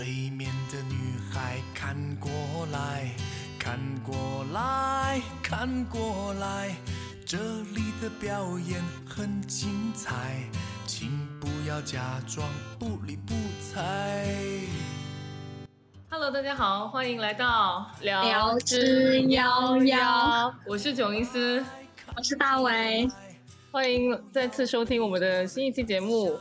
对面的女孩看过来，看过来，看过来，这里的表演很精彩，请不要假装不理不睬。Hello，大家好，欢迎来到聊之夭夭，我是囧医师，我是大伟，欢迎再次收听我们的新一期节目。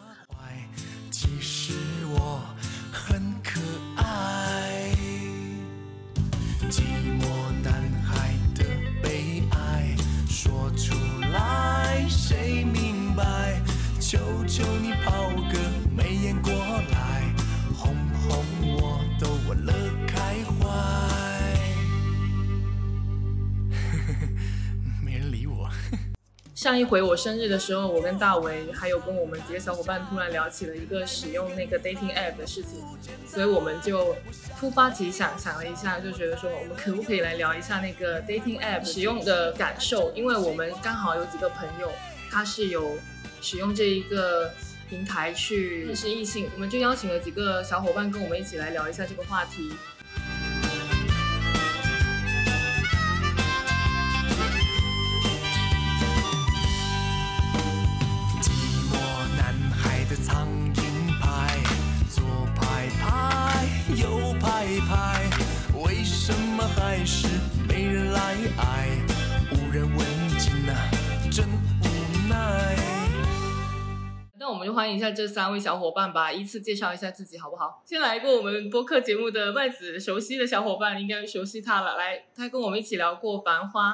上一回我生日的时候，我跟大为还有跟我们几个小伙伴突然聊起了一个使用那个 dating app 的事情，所以我们就突发奇想，想了一下，就觉得说我们可不可以来聊一下那个 dating app 使用的感受，因为我们刚好有几个朋友，他是有使用这一个平台去认识异性，我们就邀请了几个小伙伴跟我们一起来聊一下这个话题。拍，为什么还是没人来爱？无人问津啊，真无奈。那我们就欢迎一下这三位小伙伴吧，依次介绍一下自己好不好？先来过我们播客节目的麦子，熟悉的小伙伴应该熟悉他了。来，他跟我们一起聊过《繁花》，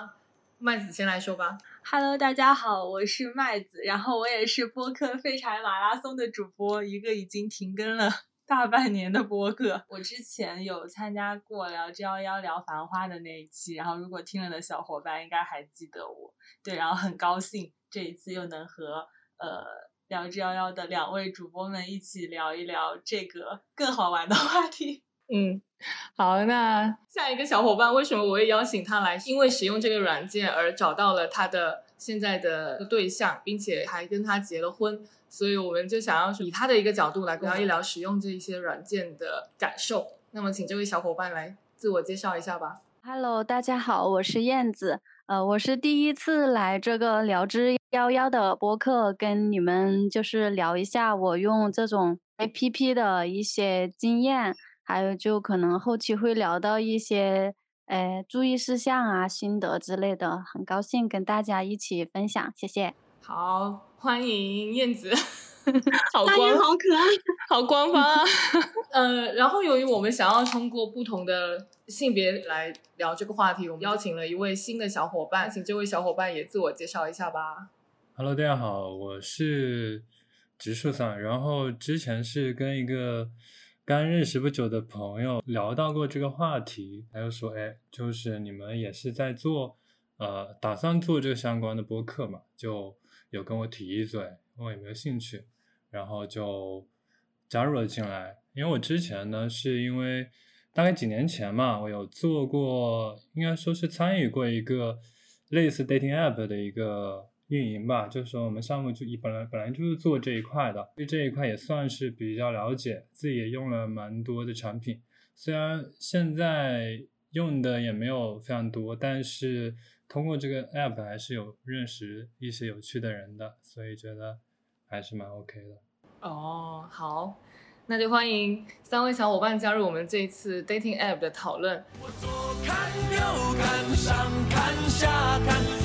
麦子先来说吧。Hello，大家好，我是麦子，然后我也是播客废柴马拉松的主播，一个已经停更了 大半年的播客。我之前有参加过聊 G 幺幺聊繁花的那一期，然后如果听了的小伙伴应该还记得我。对，然后很高兴这一次又能和呃聊 G 幺幺的两位主播们一起聊一聊这个更好玩的话题。嗯，好，那下一个小伙伴为什么我会邀请他来？因为使用这个软件而找到了他的现在的对象，并且还跟他结了婚，所以我们就想要以他的一个角度来聊一聊使用这一些软件的感受。那么，请这位小伙伴来自我介绍一下吧。Hello，大家好，我是燕子。呃，我是第一次来这个聊之夭夭的播客，跟你们就是聊一下我用这种 APP 的一些经验，还有就可能后期会聊到一些呃注意事项啊、心得之类的。很高兴跟大家一起分享，谢谢。好，欢迎燕子，好大官雁好可爱。好官方啊。呃，然后由于我们想要通过不同的性别来聊这个话题，我们邀请了一位新的小伙伴，请这位小伙伴也自我介绍一下吧。Hello，大家好，我是植树桑。然后之前是跟一个刚认识不久的朋友聊到过这个话题，他就说：“哎，就是你们也是在做，呃，打算做这个相关的播客嘛？”就有跟我提一嘴，问我有没有兴趣，然后就加入了进来。因为我之前呢，是因为大概几年前嘛，我有做过，应该说是参与过一个类似 dating app 的一个运营吧，就是说我们项目就一本来本来就是做这一块的，对这一块也算是比较了解，自己也用了蛮多的产品，虽然现在用的也没有非常多，但是通过这个 app 还是有认识一些有趣的人的，所以觉得还是蛮 OK 的。哦，好，那就欢迎三位小伙伴加入我们这一次 dating app 的讨论。我左看右看，上看下看，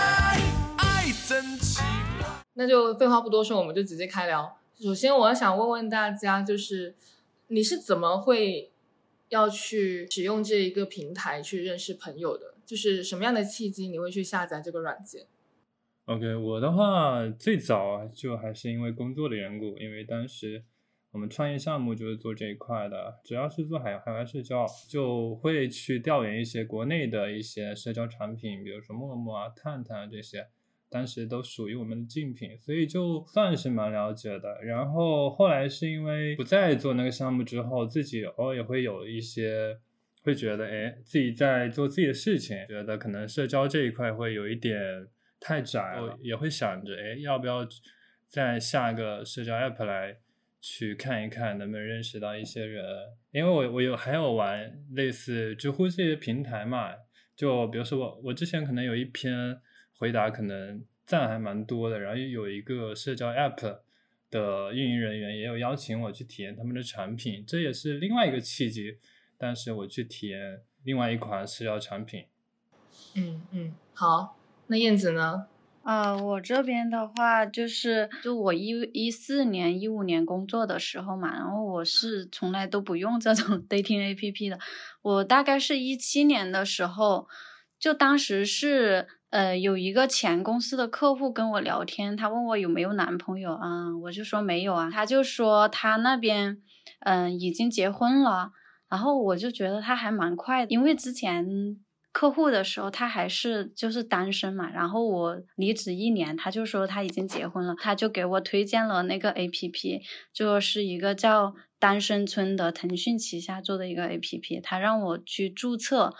那就废话不多说，我们就直接开聊。首先，我想问问大家，就是你是怎么会要去使用这一个平台去认识朋友的？就是什么样的契机你会去下载这个软件？OK，我的话最早，就还是因为工作的缘故，因为当时我们创业项目就是做这一块的，主要是做海海外社交，就会去调研一些国内的一些社交产品，比如说陌陌啊、探探啊这些，当时都属于我们的竞品，所以就算是蛮了解的。然后后来是因为不再做那个项目之后，自己偶尔也会有一些会觉得，哎，自己在做自己的事情，觉得可能社交这一块会有一点太窄了，也会想着，哎，要不要再下个社交 app 来。去看一看能不能认识到一些人，因为我我有还有玩类似知乎这些平台嘛，就比如说我我之前可能有一篇回答可能赞还蛮多的，然后有一个社交 app 的运营人员也有邀请我去体验他们的产品，这也是另外一个契机，但是我去体验另外一款社交产品。嗯嗯，好，那燕子呢？呃，我这边的话就是，就我一一四年、一五年工作的时候嘛，然后我是从来都不用这种 dating A P P 的。我大概是一七年的时候，就当时是呃有一个前公司的客户跟我聊天，他问我有没有男朋友啊，我就说没有啊，他就说他那边嗯已经结婚了，然后我就觉得他还蛮快的，因为之前。客户的时候，他还是就是单身嘛，然后我离职一年，他就说他已经结婚了，他就给我推荐了那个 A P P，就是一个叫单身村的腾讯旗下做的一个 A P P，他让我去注册，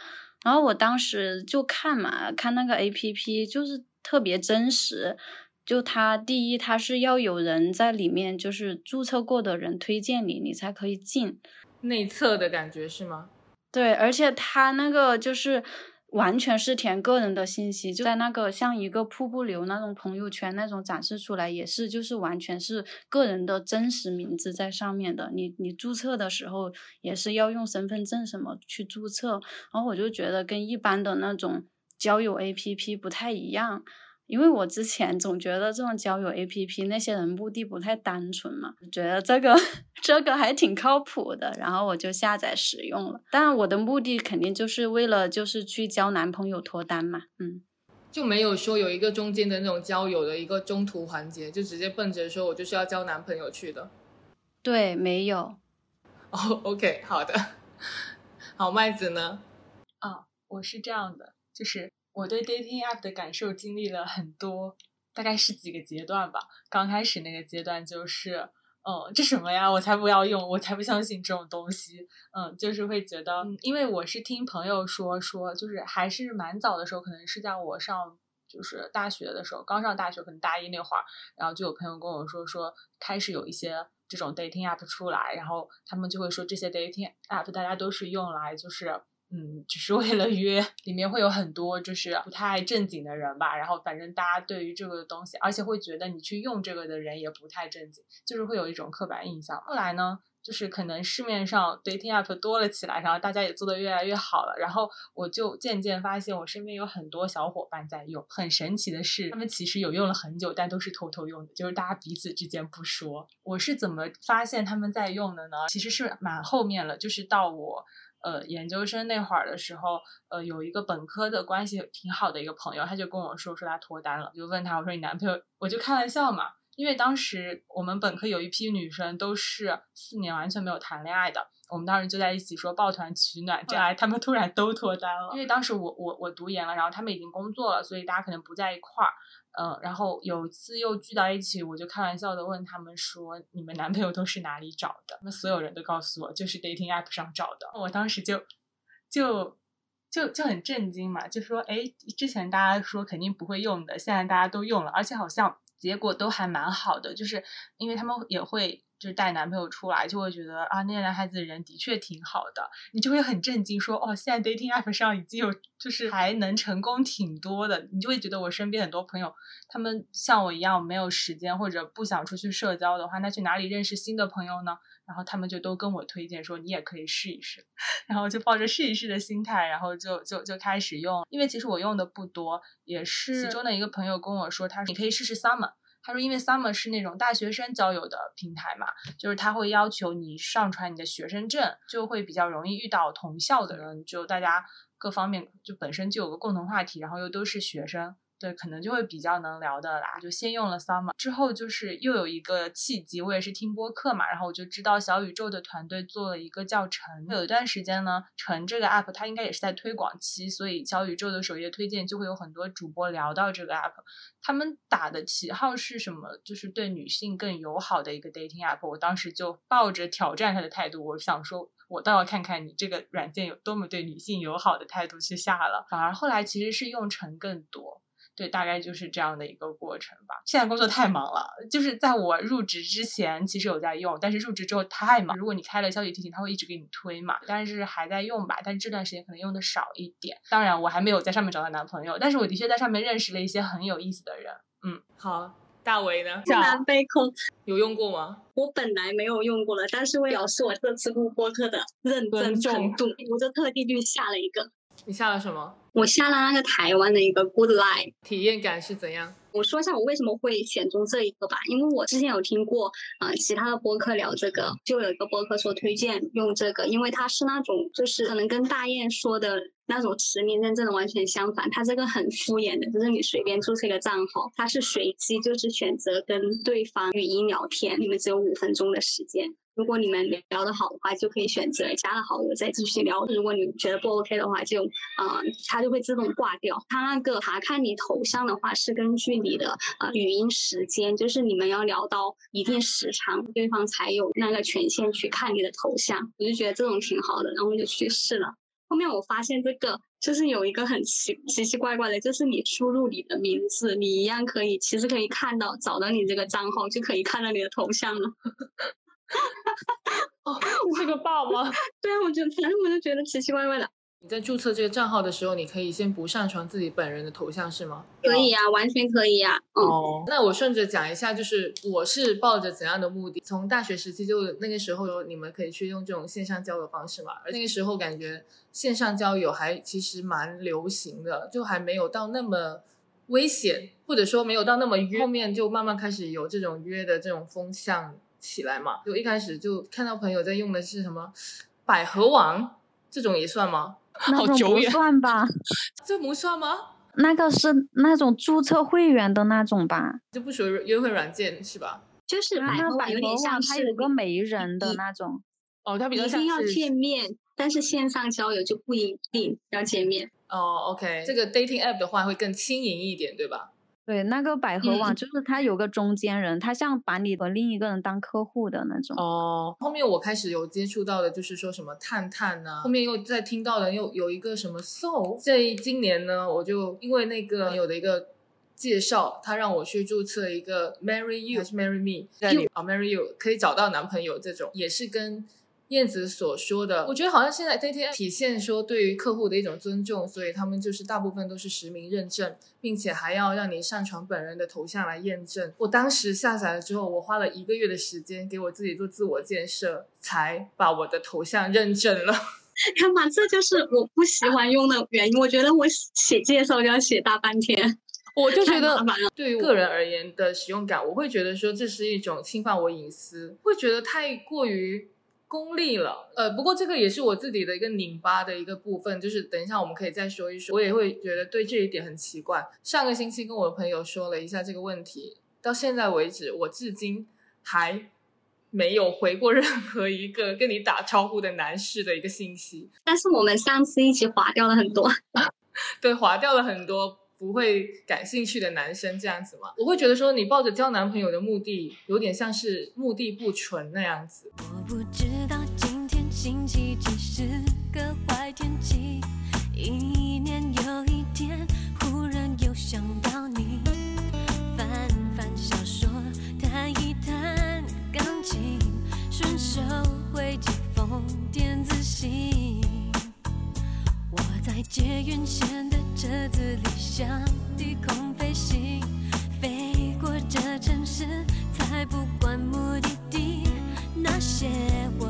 然后我当时就看嘛，看那个 A P P 就是特别真实，就他第一他是要有人在里面，就是注册过的人推荐你，你才可以进，内测的感觉是吗？对，而且他那个就是完全是填个人的信息，就在那个像一个瀑布流那种朋友圈那种展示出来，也是就是完全是个人的真实名字在上面的。你你注册的时候也是要用身份证什么去注册，然后我就觉得跟一般的那种交友 APP 不太一样。因为我之前总觉得这种交友 A P P 那些人目的不太单纯嘛，觉得这个 这个还挺靠谱的，然后我就下载使用了。当然，我的目的肯定就是为了就是去交男朋友脱单嘛，嗯，就没有说有一个中间的那种交友的一个中途环节，就直接奔着说我就是要交男朋友去的。对，没有。哦，OK，好的。好，麦子呢？啊，我是这样的，就是。我对 dating app 的感受经历了很多，大概是几个阶段吧。刚开始那个阶段就是，嗯，这什么呀？我才不要用，我才不相信这种东西。嗯，就是会觉得，因为我是听朋友说说，就是还是蛮早的时候，可能是在我上就是大学的时候，刚上大学，可能大一那会儿，然后就有朋友跟我说说，开始有一些这种 dating app 出来，然后他们就会说这些 dating app 大家都是用来就是。嗯，只是为了约，里面会有很多就是不太正经的人吧。然后反正大家对于这个东西，而且会觉得你去用这个的人也不太正经，就是会有一种刻板印象。后来呢，就是可能市面上 dating app 多了起来，然后大家也做的越来越好了。然后我就渐渐发现，我身边有很多小伙伴在用。很神奇的是，他们其实有用了很久，但都是偷偷用的，就是大家彼此之间不说。我是怎么发现他们在用的呢？其实是蛮后面了，就是到我。呃，研究生那会儿的时候，呃，有一个本科的关系挺好的一个朋友，他就跟我说说他脱单了，就问他我说你男朋友，我就开玩笑嘛，因为当时我们本科有一批女生都是四年完全没有谈恋爱的，我们当时就在一起说抱团取暖，这样他们突然都脱单了，因为当时我我我读研了，然后他们已经工作了，所以大家可能不在一块儿。嗯，然后有次又聚到一起，我就开玩笑的问他们说：“你们男朋友都是哪里找的？”他们所有人都告诉我，就是 dating app 上找的。我当时就就就就很震惊嘛，就说：“哎，之前大家说肯定不会用的，现在大家都用了，而且好像结果都还蛮好的，就是因为他们也会。”就是带男朋友出来，就会觉得啊，那个男孩子人的确挺好的，你就会很震惊，说哦，现在 dating app 上已经有，就是还能成功挺多的，你就会觉得我身边很多朋友，他们像我一样没有时间或者不想出去社交的话，那去哪里认识新的朋友呢？然后他们就都跟我推荐说，你也可以试一试，然后就抱着试一试的心态，然后就就就开始用，因为其实我用的不多，也是其中的一个朋友跟我说，他说你可以试试 Summer。他说，因为 Summer 是那种大学生交友的平台嘛，就是他会要求你上传你的学生证，就会比较容易遇到同校的人，就大家各方面就本身就有个共同话题，然后又都是学生，对，可能就会比较能聊的啦。就先用了 Summer，之后就是又有一个契机，我也是听播客嘛，然后我就知道小宇宙的团队做了一个叫陈，有一段时间呢，陈这个 app 它应该也是在推广期，所以小宇宙的首页推荐就会有很多主播聊到这个 app，他们打的旗号是什么？就是对女性更友好的一个 dating app。我当时就抱着挑战他的态度，我想说，我倒要看看你这个软件有多么对女性友好的态度去下了。反而后来其实是用陈更多。对，大概就是这样的一个过程吧。现在工作太忙了，就是在我入职之前，其实有在用，但是入职之后太忙。如果你开了消息提醒，它会一直给你推嘛。但是还在用吧，但是这段时间可能用的少一点。当然，我还没有在上面找到男朋友，但是我的确在上面认识了一些很有意思的人。嗯，好，大为呢？不难背空，有用过吗？我本来没有用过了，但是为表示我这次录播客的认真程度，我就特地去下了一个。你下了什么？我下了那个台湾的一个 Good Life，体验感是怎样？我说一下我为什么会选中这一个吧，因为我之前有听过啊其他的播客聊这个，就有一个播客说推荐用这个，因为它是那种就是可能跟大雁说的那种实名认证的完全相反，它这个很敷衍的，就是你随便注册一个账号，它是随机就是选择跟对方语音聊天，你们只有五分钟的时间。如果你们聊得好的话，就可以选择加了好友再继续聊。如果你觉得不 OK 的话，就嗯，它就会自动挂掉。它那个查看你头像的话，是根据你的呃语音时间，就是你们要聊到一定时长，对方才有那个权限去看你的头像。我就觉得这种挺好的，然后就去试了。后面我发现这个就是有一个很奇奇奇怪怪的，就是你输入你的名字，你一样可以，其实可以看到找到你这个账号，就可以看到你的头像了。哦，你是个爸吗？对啊，我就反正我就觉得奇奇怪怪的。你在注册这个账号的时候，你可以先不上传自己本人的头像，是吗？可以啊，完全可以啊。哦，那我顺着讲一下，就是我是抱着怎样的目的？从大学时期就那个时候，你们可以去用这种线上交友方式嘛。而那个时候感觉线上交友还其实蛮流行的，就还没有到那么危险，或者说没有到那么约。后面就慢慢开始有这种约的这种风向。起来嘛，就一开始就看到朋友在用的是什么百合网，这种也算吗？好久远，算吧？这不算吗？那个是那种注册会员的那种吧？就不属于约会软件是吧？就是百合网有点像是有个媒人的那种。哦，它比较像一定要见面，但是线上交友就不一定要见面。哦，OK，这个 dating app 的话会更轻盈一点，对吧？对，那个百合网就是它有个中间人，他像把你和另一个人当客户的那种。哦，后面我开始有接触到的，就是说什么探探呢？后面又在听到的又有一个什么 Soul。这今年呢，我就因为那个有的一个介绍，他让我去注册一个 Marry You 还是 Marry Me，在里啊 Marry You 可以找到男朋友这种，也是跟。燕子所说的，我觉得好像现在 dating 体现说对于客户的一种尊重，所以他们就是大部分都是实名认证，并且还要让你上传本人的头像来验证。我当时下载了之后，我花了一个月的时间给我自己做自我建设，才把我的头像认证了。看吧，这就是我不喜欢用的原因。我觉得我写介绍就要写大半天，我就觉得对于个人而言的使用感，我会觉得说这是一种侵犯我隐私，会觉得太过于。功利了，呃，不过这个也是我自己的一个拧巴的一个部分，就是等一下我们可以再说一说。我也会觉得对这一点很奇怪。上个星期跟我的朋友说了一下这个问题，到现在为止，我至今还没有回过任何一个跟你打招呼的男士的一个信息。但是我们上次一起划掉了很多，对，划掉了很多。不会感兴趣的男生这样子吗？我会觉得说你抱着交男朋友的目的，有点像是目的不纯那样子。我不知道今天星期几是个坏天气，一年又一天，忽然又想到你，翻翻小说，弹一弹钢琴，顺手回几封电子信。在捷运线的车子里像低空飞行，飞过这城市，才不管目的地。那些我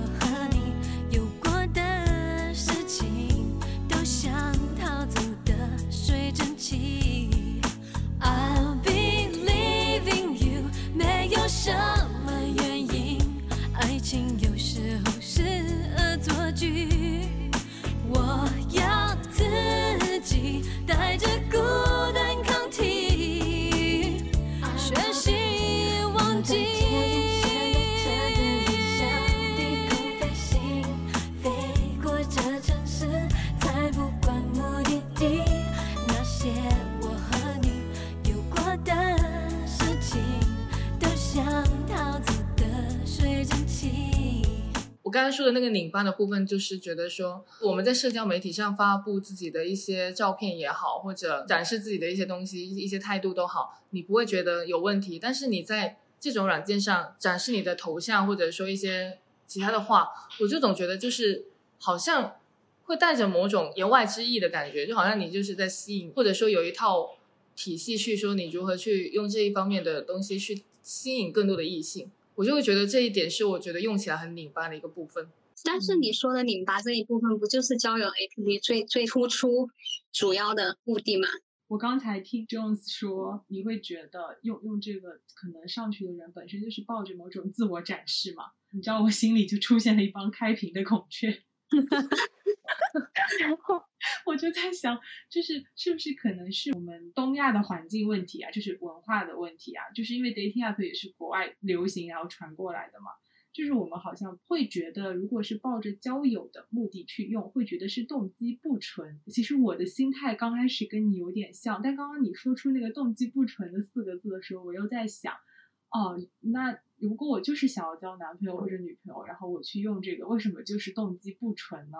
刚才说的那个拧巴的部分，就是觉得说我们在社交媒体上发布自己的一些照片也好，或者展示自己的一些东西、一些态度都好，你不会觉得有问题。但是你在这种软件上展示你的头像，或者说一些其他的话，我就总觉得就是好像会带着某种言外之意的感觉，就好像你就是在吸引，或者说有一套体系去说你如何去用这一方面的东西去吸引更多的异性。我就会觉得这一点是我觉得用起来很拧巴的一个部分。但是你说的拧巴这一部分，不就是交友 APP 最最突出主要的目的吗？我刚才听 Jones 说，你会觉得用用这个可能上去的人本身就是抱着某种自我展示嘛？你知道我心里就出现了一帮开屏的孔雀。哈哈哈然后我就在想，就是是不是可能是我们东亚的环境问题啊，就是文化的问题啊，就是因为 dating app 也是国外流行然后传过来的嘛，就是我们好像会觉得，如果是抱着交友的目的去用，会觉得是动机不纯。其实我的心态刚开始跟你有点像，但刚刚你说出那个动机不纯的四个字的时候，我又在想，哦，那如果我就是想要交男朋友或者女朋友，然后我去用这个，为什么就是动机不纯呢？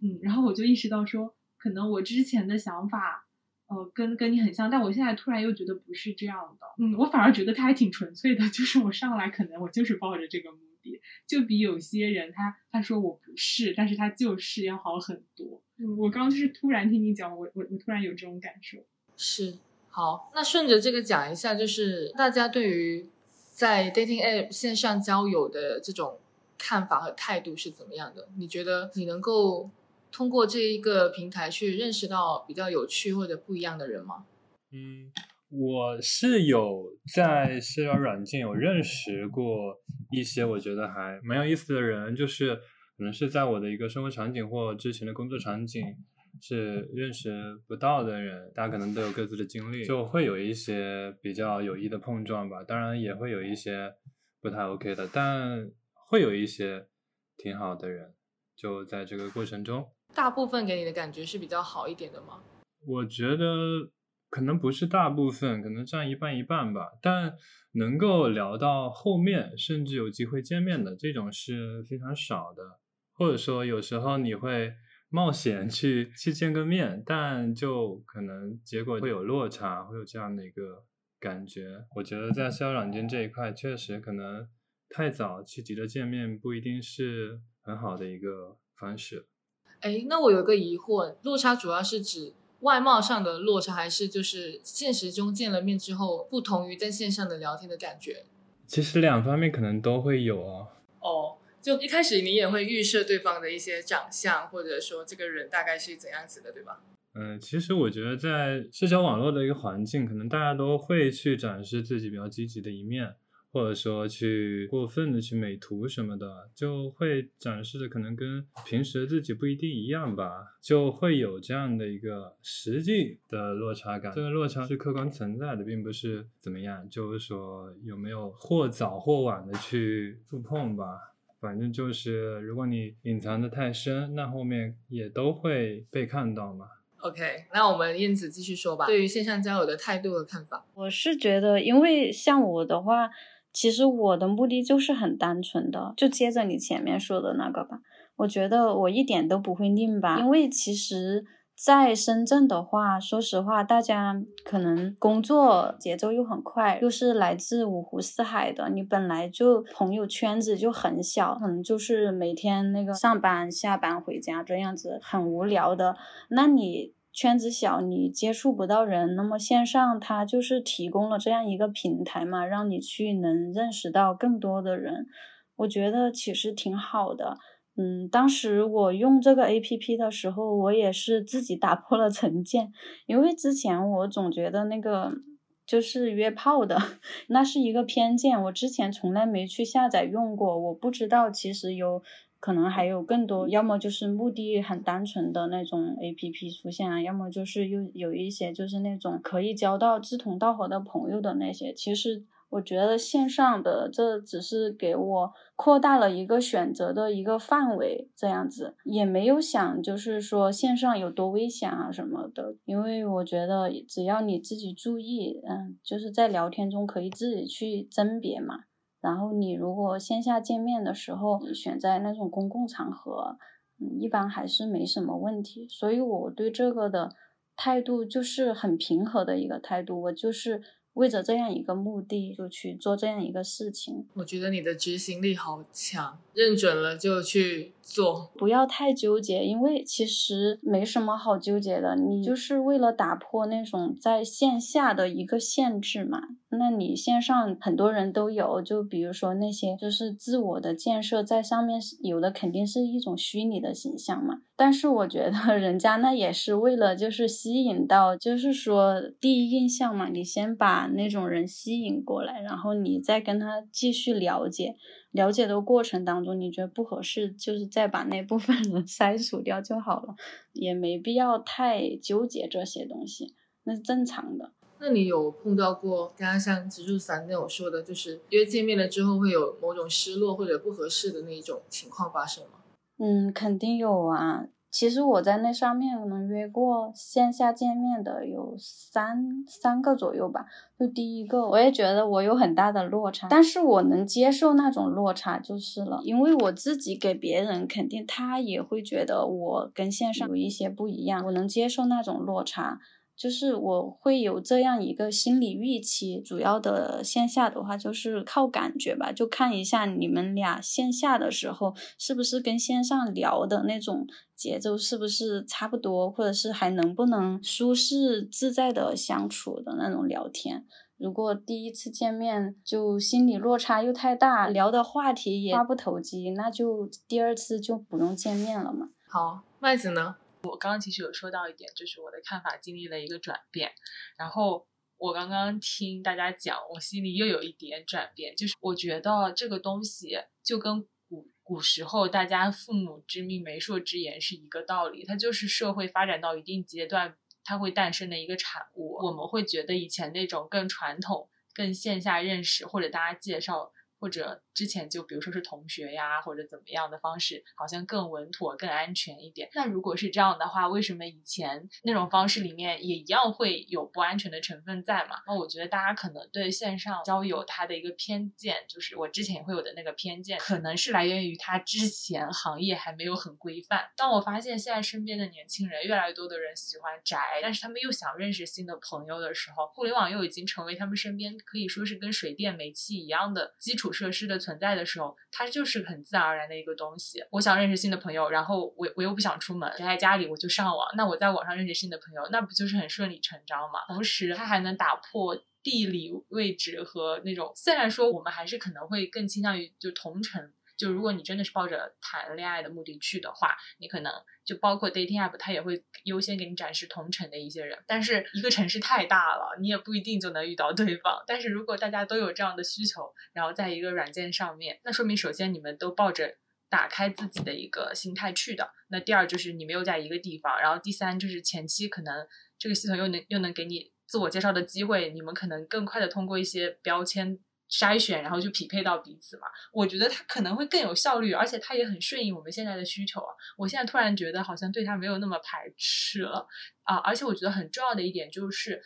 嗯，然后我就意识到说，可能我之前的想法，呃，跟跟你很像，但我现在突然又觉得不是这样的。嗯，我反而觉得他还挺纯粹的，就是我上来可能我就是抱着这个目的，就比有些人他他说我不是，但是他就是要好很多。嗯，我刚刚就是突然听你讲，我我我突然有这种感受。是，好，那顺着这个讲一下，就是大家对于在 dating app 线上交友的这种。看法和态度是怎么样的？你觉得你能够通过这一个平台去认识到比较有趣或者不一样的人吗？嗯，我是有在社交软件有认识过一些我觉得还蛮有意思的人，就是可能是在我的一个生活场景或之前的工作场景是认识不到的人，大家可能都有各自的经历，就会有一些比较有益的碰撞吧。当然也会有一些不太 OK 的，但。会有一些挺好的人，就在这个过程中，大部分给你的感觉是比较好一点的吗？我觉得可能不是大部分，可能占一半一半吧。但能够聊到后面，甚至有机会见面的这种是非常少的。或者说，有时候你会冒险去去见个面，但就可能结果会有落差，会有这样的一个感觉。我觉得在社交软件这一块，确实可能。太早去急着见面不一定是很好的一个方式。哎，那我有个疑惑，落差主要是指外貌上的落差，还是就是现实中见了面之后不同于在线上的聊天的感觉？其实两方面可能都会有哦。哦，就一开始你也会预设对方的一些长相，或者说这个人大概是怎样子的，对吧？嗯，其实我觉得在社交网络的一个环境，可能大家都会去展示自己比较积极的一面。或者说去过分的去美图什么的，就会展示的可能跟平时自己不一定一样吧，就会有这样的一个实际的落差感。这个落差是客观存在的，并不是怎么样，就是说有没有或早或晚的去触碰吧。反正就是如果你隐藏的太深，那后面也都会被看到嘛。OK，那我们燕子继续说吧。对于线上交友的态度和看法，我是觉得，因为像我的话。其实我的目的就是很单纯的，就接着你前面说的那个吧。我觉得我一点都不会拧巴，因为其实在深圳的话，说实话，大家可能工作节奏又很快，又是来自五湖四海的，你本来就朋友圈子就很小，可能就是每天那个上班、下班回家这样子，很无聊的。那你。圈子小，你接触不到人，那么线上它就是提供了这样一个平台嘛，让你去能认识到更多的人，我觉得其实挺好的。嗯，当时我用这个 A P P 的时候，我也是自己打破了成见，因为之前我总觉得那个就是约炮的，那是一个偏见，我之前从来没去下载用过，我不知道其实有。可能还有更多，要么就是目的很单纯的那种 A P P 出现啊，要么就是又有一些就是那种可以交到志同道合的朋友的那些。其实我觉得线上的这只是给我扩大了一个选择的一个范围，这样子也没有想就是说线上有多危险啊什么的。因为我觉得只要你自己注意，嗯，就是在聊天中可以自己去甄别嘛。然后你如果线下见面的时候，你选在那种公共场合，嗯，一般还是没什么问题。所以我对这个的态度就是很平和的一个态度，我就是为着这样一个目的就去做这样一个事情。我觉得你的执行力好强，认准了就去做。不要太纠结，因为其实没什么好纠结的，你就是为了打破那种在线下的一个限制嘛。那你线上很多人都有，就比如说那些就是自我的建设在上面有的肯定是一种虚拟的形象嘛。但是我觉得人家那也是为了就是吸引到，就是说第一印象嘛，你先把那种人吸引过来，然后你再跟他继续了解。了解的过程当中，你觉得不合适，就是再把那部分人筛除掉就好了，也没必要太纠结这些东西，那是正常的。那你有碰到过刚刚像植树伞那种说的，就是因为见面了之后会有某种失落或者不合适的那一种情况发生吗？嗯，肯定有啊。其实我在那上面能约过线下见面的有三三个左右吧。就第一个，我也觉得我有很大的落差，但是我能接受那种落差就是了，因为我自己给别人肯定他也会觉得我跟线上有一些不一样，我能接受那种落差。就是我会有这样一个心理预期，主要的线下的话就是靠感觉吧，就看一下你们俩线下的时候是不是跟线上聊的那种节奏是不是差不多，或者是还能不能舒适自在的相处的那种聊天。如果第一次见面就心理落差又太大，聊的话题也话不投机，那就第二次就不用见面了嘛。好，麦子呢？我刚刚其实有说到一点，就是我的看法经历了一个转变。然后我刚刚听大家讲，我心里又有一点转变，就是我觉得这个东西就跟古古时候大家父母之命、媒妁之言是一个道理，它就是社会发展到一定阶段，它会诞生的一个产物。我们会觉得以前那种更传统、更线下认识或者大家介绍。或者之前就比如说是同学呀，或者怎么样的方式，好像更稳妥、更安全一点。那如果是这样的话，为什么以前那种方式里面也一样会有不安全的成分在嘛？那我觉得大家可能对线上交友它的一个偏见，就是我之前也会有的那个偏见，可能是来源于它之前行业还没有很规范。当我发现现在身边的年轻人越来越多的人喜欢宅，但是他们又想认识新的朋友的时候，互联网又已经成为他们身边可以说是跟水电煤气一样的基础。设施的存在的时候，它就是很自然而然的一个东西。我想认识新的朋友，然后我我又不想出门，宅在家里我就上网。那我在网上认识新的朋友，那不就是很顺理成章吗？同时，它还能打破地理位置和那种。虽然说我们还是可能会更倾向于就同城。就如果你真的是抱着谈恋爱的目的去的话，你可能就包括 dating app，它也会优先给你展示同城的一些人。但是一个城市太大了，你也不一定就能遇到对方。但是如果大家都有这样的需求，然后在一个软件上面，那说明首先你们都抱着打开自己的一个心态去的。那第二就是你们又在一个地方，然后第三就是前期可能这个系统又能又能给你自我介绍的机会，你们可能更快的通过一些标签。筛选，然后就匹配到彼此嘛。我觉得它可能会更有效率，而且它也很顺应我们现在的需求啊。我现在突然觉得好像对它没有那么排斥了啊。而且我觉得很重要的一点就是，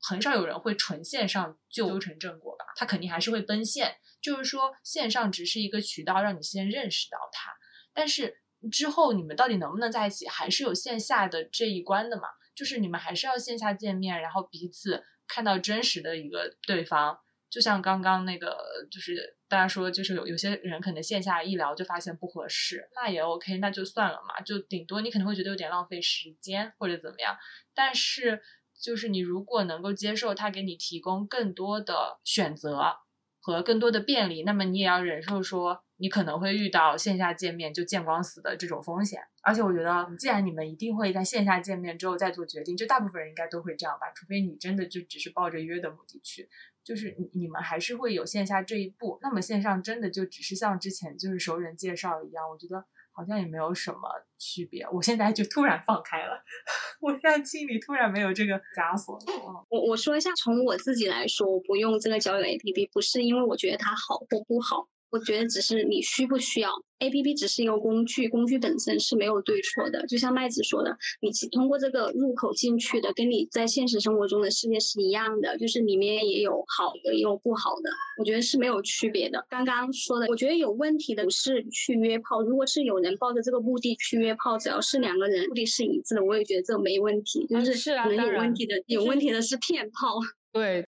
很少有人会纯线上就修成正果吧。他肯定还是会奔现，就是说线上只是一个渠道，让你先认识到他。但是之后你们到底能不能在一起，还是有线下的这一关的嘛。就是你们还是要线下见面，然后彼此看到真实的一个对方。就像刚刚那个，就是大家说，就是有有些人可能线下一聊就发现不合适，那也 OK，那就算了嘛。就顶多你可能会觉得有点浪费时间或者怎么样，但是就是你如果能够接受他给你提供更多的选择和更多的便利，那么你也要忍受说你可能会遇到线下见面就见光死的这种风险。而且我觉得，既然你们一定会在线下见面之后再做决定，就大部分人应该都会这样吧，除非你真的就只是抱着约的目的去。就是你你们还是会有线下这一步，那么线上真的就只是像之前就是熟人介绍一样，我觉得好像也没有什么区别。我现在就突然放开了，我现在心里突然没有这个枷锁了。我我说一下，从我自己来说，我不用这个交友 APP，不是因为我觉得它好或不好，我觉得只是你需不需要，A P P 只是一个工具，工具本身是没有对错的。就像麦子说的，你通过这个入口进去的，跟你在现实生活中的世界是一样的，就是里面也有好的，也有不好的，我觉得是没有区别的。刚刚说的，我觉得有问题的不是去约炮，如果是有人抱着这个目的去约炮，只要是两个人目的是一致的，我也觉得这没问题。就是是啊可能有问题的，有问题的是骗炮。对，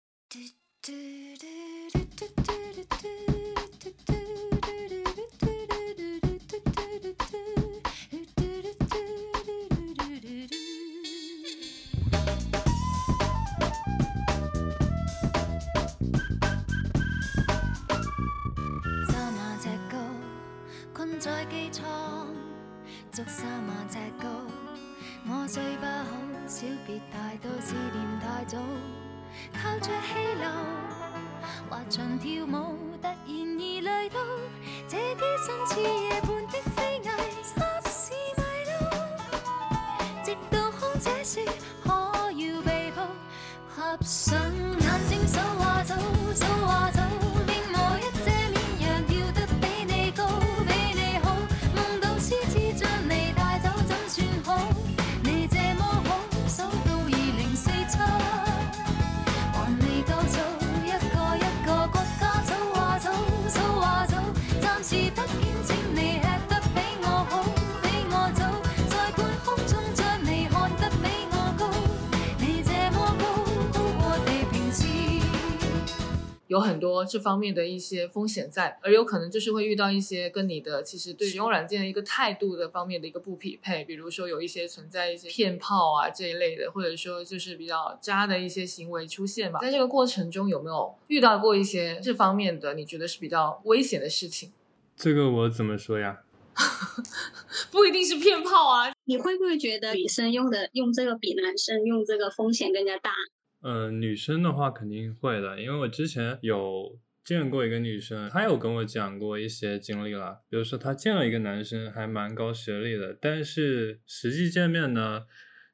足三万尺高。我睡不好，小別太多，思念太早，靠着氣流滑翔跳舞，突然而累到，這啲身似夜半的飛蟻，霎時迷路，直到空姐說可要被抱，合上眼睛數下走，數下走，有很多这方面的一些风险在，而有可能就是会遇到一些跟你的其实对使用软件的一个态度的方面的一个不匹配，比如说有一些存在一些骗炮啊这一类的，或者说就是比较渣的一些行为出现吧。在这个过程中有没有遇到过一些这方面的你觉得是比较危险的事情？这个我怎么说呀？不一定是骗炮啊，你会不会觉得女生用的用这个比男生用这个风险更加大？呃，女生的话肯定会的，因为我之前有见过一个女生，她有跟我讲过一些经历了，比如说她见了一个男生还蛮高学历的，但是实际见面呢，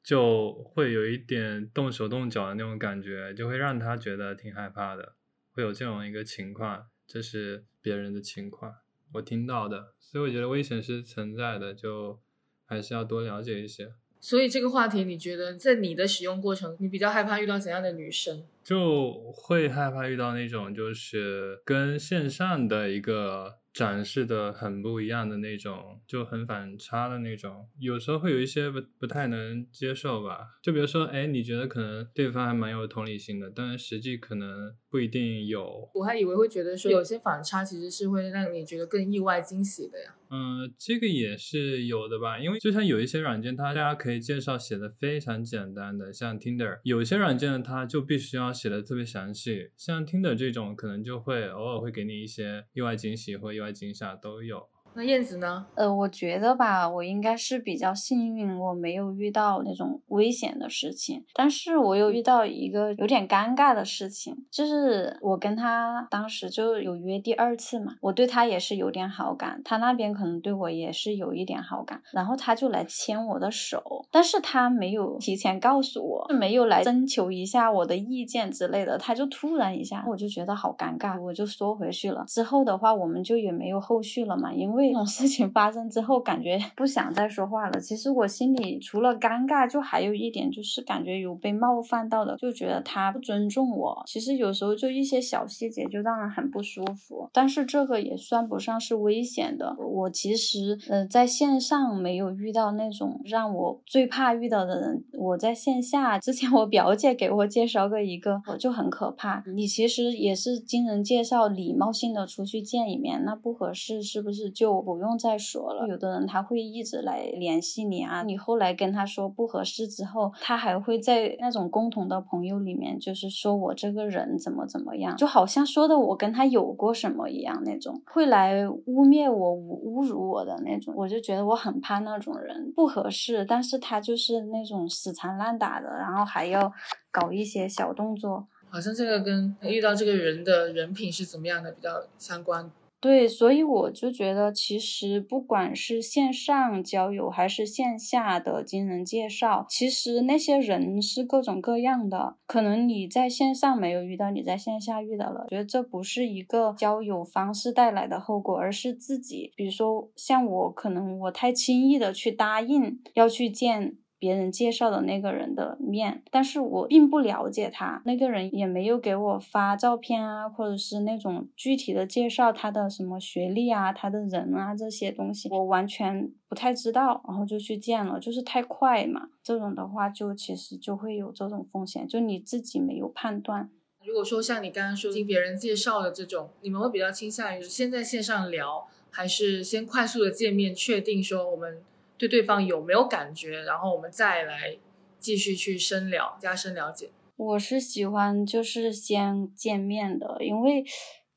就会有一点动手动脚的那种感觉，就会让她觉得挺害怕的，会有这种一个情况，这是别人的情况，我听到的，所以我觉得危险是存在的，就还是要多了解一些。所以这个话题你觉得在你的使用过程，你比较害怕遇到怎样的女生？就会害怕遇到那种就是跟线上的一个展示的很不一样的那种，就很反差的那种，有时候会有一些不不太能接受吧。就比如说，哎，你觉得可能对方还蛮有同理心的，但是实际可能不一定有。我还以为会觉得说有些反差其实是会让你觉得更意外惊喜的呀。嗯，这个也是有的吧，因为就像有一些软件，它大家可以介绍写的非常简单的，像 Tinder，有一些软件，它就必须要写的特别详细，像听的这种，可能就会偶尔会给你一些意外惊喜或意外惊吓都有。那燕子呢？呃，我觉得吧，我应该是比较幸运，我没有遇到那种危险的事情，但是我又遇到一个有点尴尬的事情，就是我跟他当时就有约第二次嘛，我对他也是有点好感，他那边可能对我也是有一点好感，然后他就来牵我的手，但是他没有提前告诉我，没有来征求一下我的意见之类的，他就突然一下，我就觉得好尴尬，我就缩回去了。之后的话，我们就也没有后续了嘛，因为这种事情发生之后，感觉不想再说话了。其实我心里除了尴尬，就还有一点就是感觉有被冒犯到的，就觉得他不尊重我。其实有时候就一些小细节就让人很不舒服，但是这个也算不上是危险的。我其实呃在线上没有遇到那种让我最怕遇到的人，我在线下之前我表姐给我介绍过一个，我就很可怕。你其实也是经人介绍，礼貌性的出去见一面，那不合适是不是就我不用再说了？有的人他会一直来联系你啊，你后来跟他说不合适之后，他还会在那种共同的朋友里面，就是说我这个人怎么怎么样，就好像说的我跟他有过什么一样那种，会来污蔑我、侮侮辱我的那种，我就觉得我很怕那种人，不合适，但是他就是那种死缠烂打的，然后还要搞一些小动作。好像这个跟遇到这个人的人品是怎么样的比较相关。对，所以我就觉得，其实不管是线上交友还是线下的经人介绍，其实那些人是各种各样的。可能你在线上没有遇到，你在线下遇到了，觉得这不是一个交友方式带来的后果，而是自己，比如说像我，可能我太轻易的去答应要去见。别人介绍的那个人的面，但是我并不了解他，那个人也没有给我发照片啊，或者是那种具体的介绍他的什么学历啊，他的人啊这些东西，我完全不太知道，然后就去见了，就是太快嘛，这种的话就其实就会有这种风险，就你自己没有判断。如果说像你刚刚说听别人介绍的这种，你们会比较倾向于先在线上聊，还是先快速的见面，确定说我们。对对方有没有感觉，然后我们再来继续去深聊、加深了解。我是喜欢就是先见面的，因为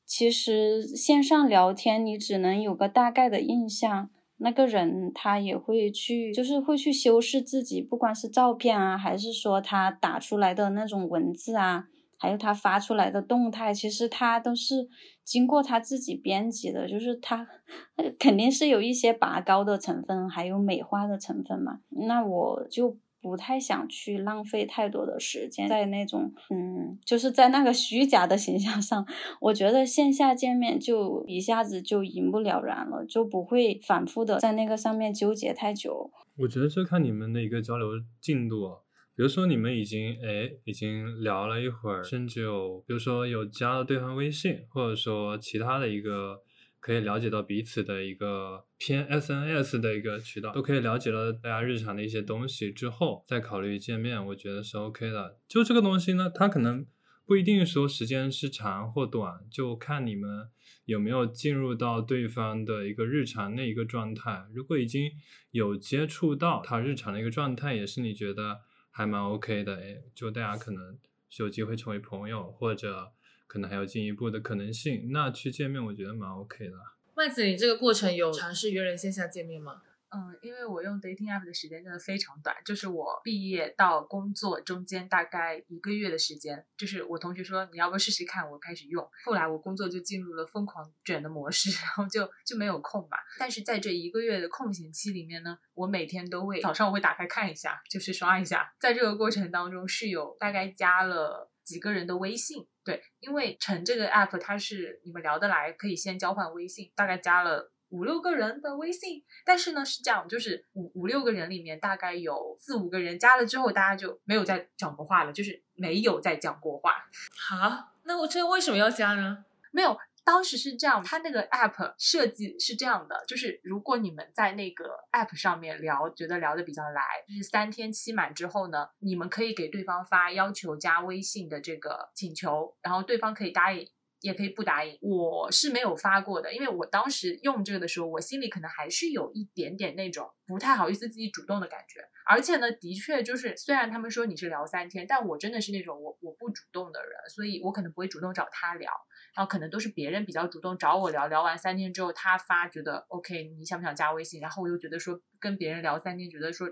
其实线上聊天你只能有个大概的印象，那个人他也会去，就是会去修饰自己，不管是照片啊，还是说他打出来的那种文字啊。还有他发出来的动态，其实他都是经过他自己编辑的，就是他肯定是有一些拔高的成分，还有美化的成分嘛。那我就不太想去浪费太多的时间在那种，嗯，就是在那个虚假的形象上。我觉得线下见面就一下子就一目了然了，就不会反复的在那个上面纠结太久。我觉得这看你们的一个交流进度。比如说你们已经哎已经聊了一会儿，甚至有比如说有加了对方微信，或者说其他的一个可以了解到彼此的一个偏 SNS 的一个渠道，都可以了解到大家日常的一些东西之后，再考虑见面，我觉得是 OK 的。就这个东西呢，它可能不一定说时间是长或短，就看你们有没有进入到对方的一个日常的一个状态。如果已经有接触到他日常的一个状态，也是你觉得。还蛮 OK 的诶，就大家可能是有机会成为朋友，或者可能还有进一步的可能性。那去见面，我觉得蛮 OK 的。麦子，你这个过程有尝试约人线下见面吗？嗯，因为我用 dating app 的时间真的非常短，就是我毕业到工作中间大概一个月的时间。就是我同学说你要不试试看，我开始用。后来我工作就进入了疯狂卷的模式，然后就就没有空嘛。但是在这一个月的空闲期里面呢，我每天都会早上我会打开看一下，就是刷一下。在这个过程当中是有大概加了几个人的微信，对，因为成这个 app 它是你们聊得来，可以先交换微信，大概加了。五六个人的微信，但是呢是这样，就是五五六个人里面大概有四五个人加了之后，大家就没有再讲过话了，就是没有再讲过话。好，那我这为什么要加呢？没有，当时是这样，它那个 app 设计是这样的，就是如果你们在那个 app 上面聊，觉得聊得比较来，就是三天期满之后呢，你们可以给对方发要求加微信的这个请求，然后对方可以答应。也可以不答应，我是没有发过的，因为我当时用这个的时候，我心里可能还是有一点点那种不太好意思自己主动的感觉。而且呢，的确就是，虽然他们说你是聊三天，但我真的是那种我我不主动的人，所以我可能不会主动找他聊，然后可能都是别人比较主动找我聊，聊完三天之后他发觉得 OK，你想不想加微信？然后我又觉得说跟别人聊三天，觉得说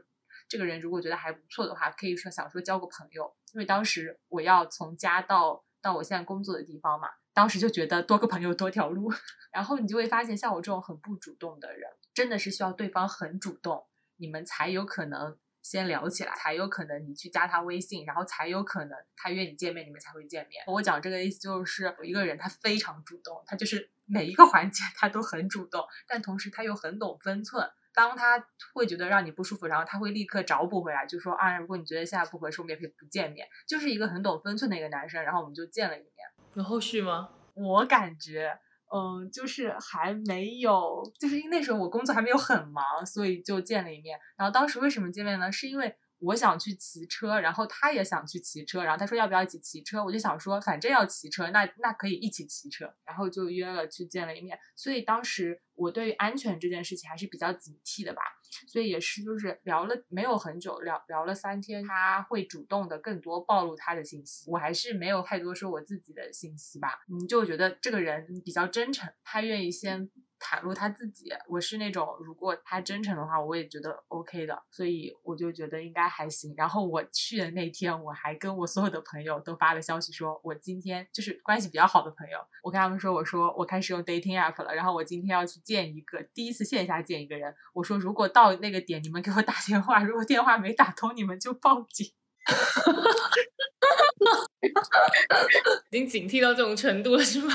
这个人如果觉得还不错的话，可以说想说交个朋友，因为当时我要从家到到我现在工作的地方嘛。当时就觉得多个朋友多条路，然后你就会发现，像我这种很不主动的人，真的是需要对方很主动，你们才有可能先聊起来，才有可能你去加他微信，然后才有可能他约你见面，你们才会见面。我讲这个意思就是，有一个人他非常主动，他就是每一个环节他都很主动，但同时他又很懂分寸。当他会觉得让你不舒服，然后他会立刻找补回来，就说啊，如果你觉得现在不合适，我们也可以不见面。就是一个很懂分寸的一个男生，然后我们就见了一面。有后续吗？我感觉，嗯，就是还没有，就是因为那时候我工作还没有很忙，所以就见了一面。然后当时为什么见面呢？是因为我想去骑车，然后他也想去骑车，然后他说要不要一起骑车？我就想说，反正要骑车，那那可以一起骑车，然后就约了去见了一面。所以当时我对于安全这件事情还是比较警惕的吧。所以也是，就是聊了没有很久，聊聊了三天，他会主动的更多暴露他的信息，我还是没有太多说我自己的信息吧。嗯，就觉得这个人比较真诚，他愿意先袒露他自己。我是那种如果他真诚的话，我也觉得 OK 的，所以我就觉得应该还行。然后我去的那天，我还跟我所有的朋友都发了消息，说我今天就是关系比较好的朋友，我跟他们说，我说我开始用 dating app 了，然后我今天要去见一个第一次线下见一个人。我说如果到那个点，你们给我打电话，如果电话没打通，你们就报警。已经警惕到这种程度了，是吗？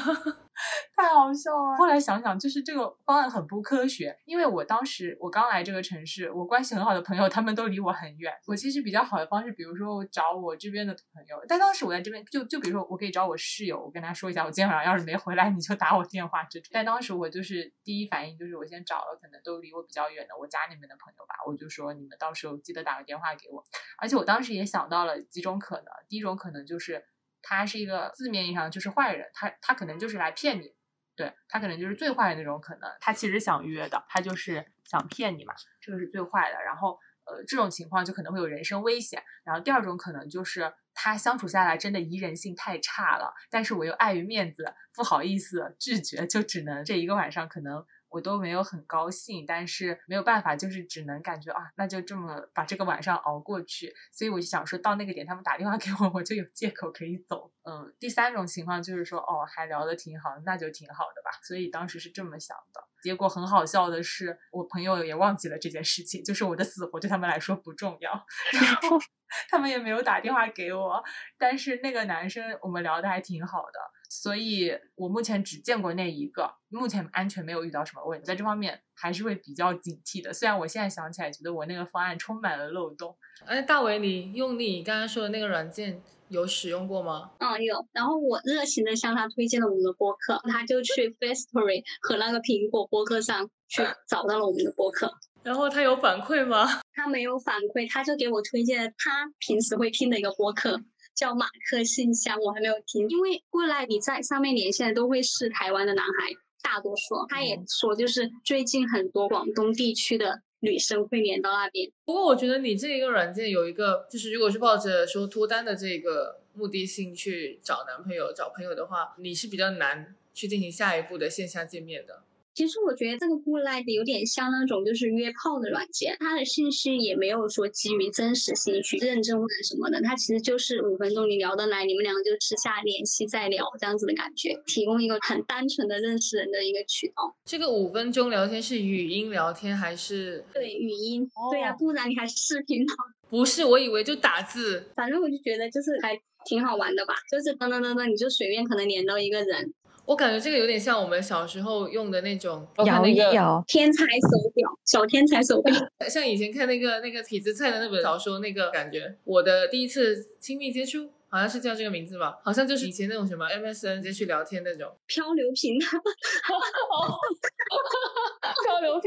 太好笑了。后来想想，就是这个方案很不科学，因为我当时我刚来这个城市，我关系很好的朋友他们都离我很远。我其实比较好的方式，比如说我找我这边的朋友，但当时我在这边，就就比如说我可以找我室友，我跟他说一下，我今天晚上要是没回来，你就打我电话这种。但当时我就是第一反应就是我先找了可能都离我比较远的我家里面的朋友吧，我就说你们到时候记得打个电话给我。而且我当时也想到了几种可能，第一种可能就是他是一个字面意义上就是坏人，他他可能就是来骗你。对他可能就是最坏的那种可能，他其实想约的，他就是想骗你嘛，这个是最坏的。然后，呃，这种情况就可能会有人身危险。然后第二种可能就是他相处下来真的宜人性太差了，但是我又碍于面子不好意思拒绝，就只能这一个晚上可能。我都没有很高兴，但是没有办法，就是只能感觉啊，那就这么把这个晚上熬过去。所以我就想说到那个点，他们打电话给我，我就有借口可以走。嗯，第三种情况就是说，哦，还聊得挺好，那就挺好的吧。所以当时是这么想的。结果很好笑的是，我朋友也忘记了这件事情，就是我的死活对他们来说不重要，然后 他们也没有打电话给我。但是那个男生我们聊的还挺好的。所以我目前只见过那一个，目前安全没有遇到什么问题，在这方面还是会比较警惕的。虽然我现在想起来，觉得我那个方案充满了漏洞。哎，大伟，你用你刚刚说的那个软件有使用过吗？嗯，有。然后我热情的向他推荐了我们的播客，他就去 Facestory 和那个苹果播客上去找到了我们的播客。然后他有反馈吗？他没有反馈，他就给我推荐了他平时会听的一个播客。叫马克信箱，我还没有听，因为过来你在上面连线的都会是台湾的男孩，大多数。他也说，就是最近很多广东地区的女生会连到那边。不过我觉得你这一个软件有一个，就是如果是抱着说脱单的这个目的性去找男朋友、找朋友的话，你是比较难去进行下一步的线下见面的。其实我觉得这个 Good Life 有点像那种就是约炮的软件，它的信息也没有说基于真实性去认证或者什么的，它其实就是五分钟你聊得来，你们两个就私下联系再聊这样子的感觉，提供一个很单纯的认识人的一个渠道。这个五分钟聊天是语音聊天还是？对，语音。对呀，不然你还视频呢？不是，我以为就打字。反正我就觉得就是还挺好玩的吧，就是噔噔噔噔，你就随便可能连到一个人。我感觉这个有点像我们小时候用的那种摇一摇天才手表，小天才手表，像以前看那个那个痞子蔡的那本小说那个感觉。我的第一次亲密接触。好像是叫这个名字吧，好像就是以前那种什么 MSN 直接去聊天那种漂流瓶，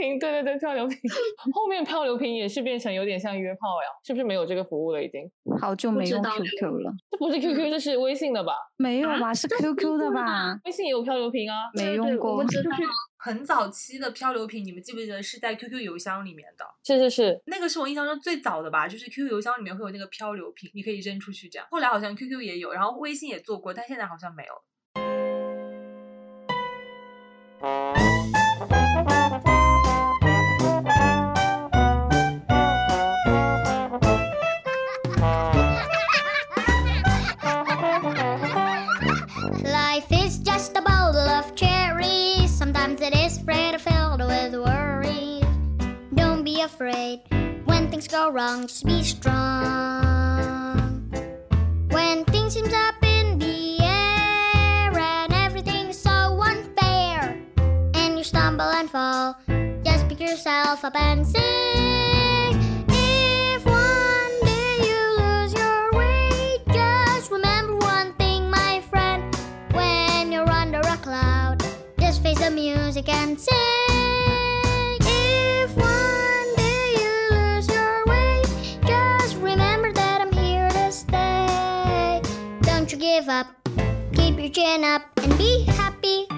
瓶，对对对，漂流瓶。后面漂流瓶也是变成有点像约炮呀，是不是没有这个服务了？已经好久没用 QQ 了，这不是 QQ，这是微信的吧？没有吧？是 QQ 的吧？微信也有漂流瓶啊，没用过。很早期的漂流瓶，你们记不记得是在 QQ 邮箱里面的？是是是，那个是我印象中最早的吧，就是 QQ 邮箱里面会有那个漂流瓶，你可以扔出去这样。后来好像 QQ 也有，然后微信也做过，但现在好像没有。Afraid when things go wrong. Just be strong. When things seem up in the air and everything is so unfair, and you stumble and fall, just pick yourself up and sing. If one day you lose your way, just remember one thing, my friend. When you're under a cloud, just face the music and sing. Chin up and be happy.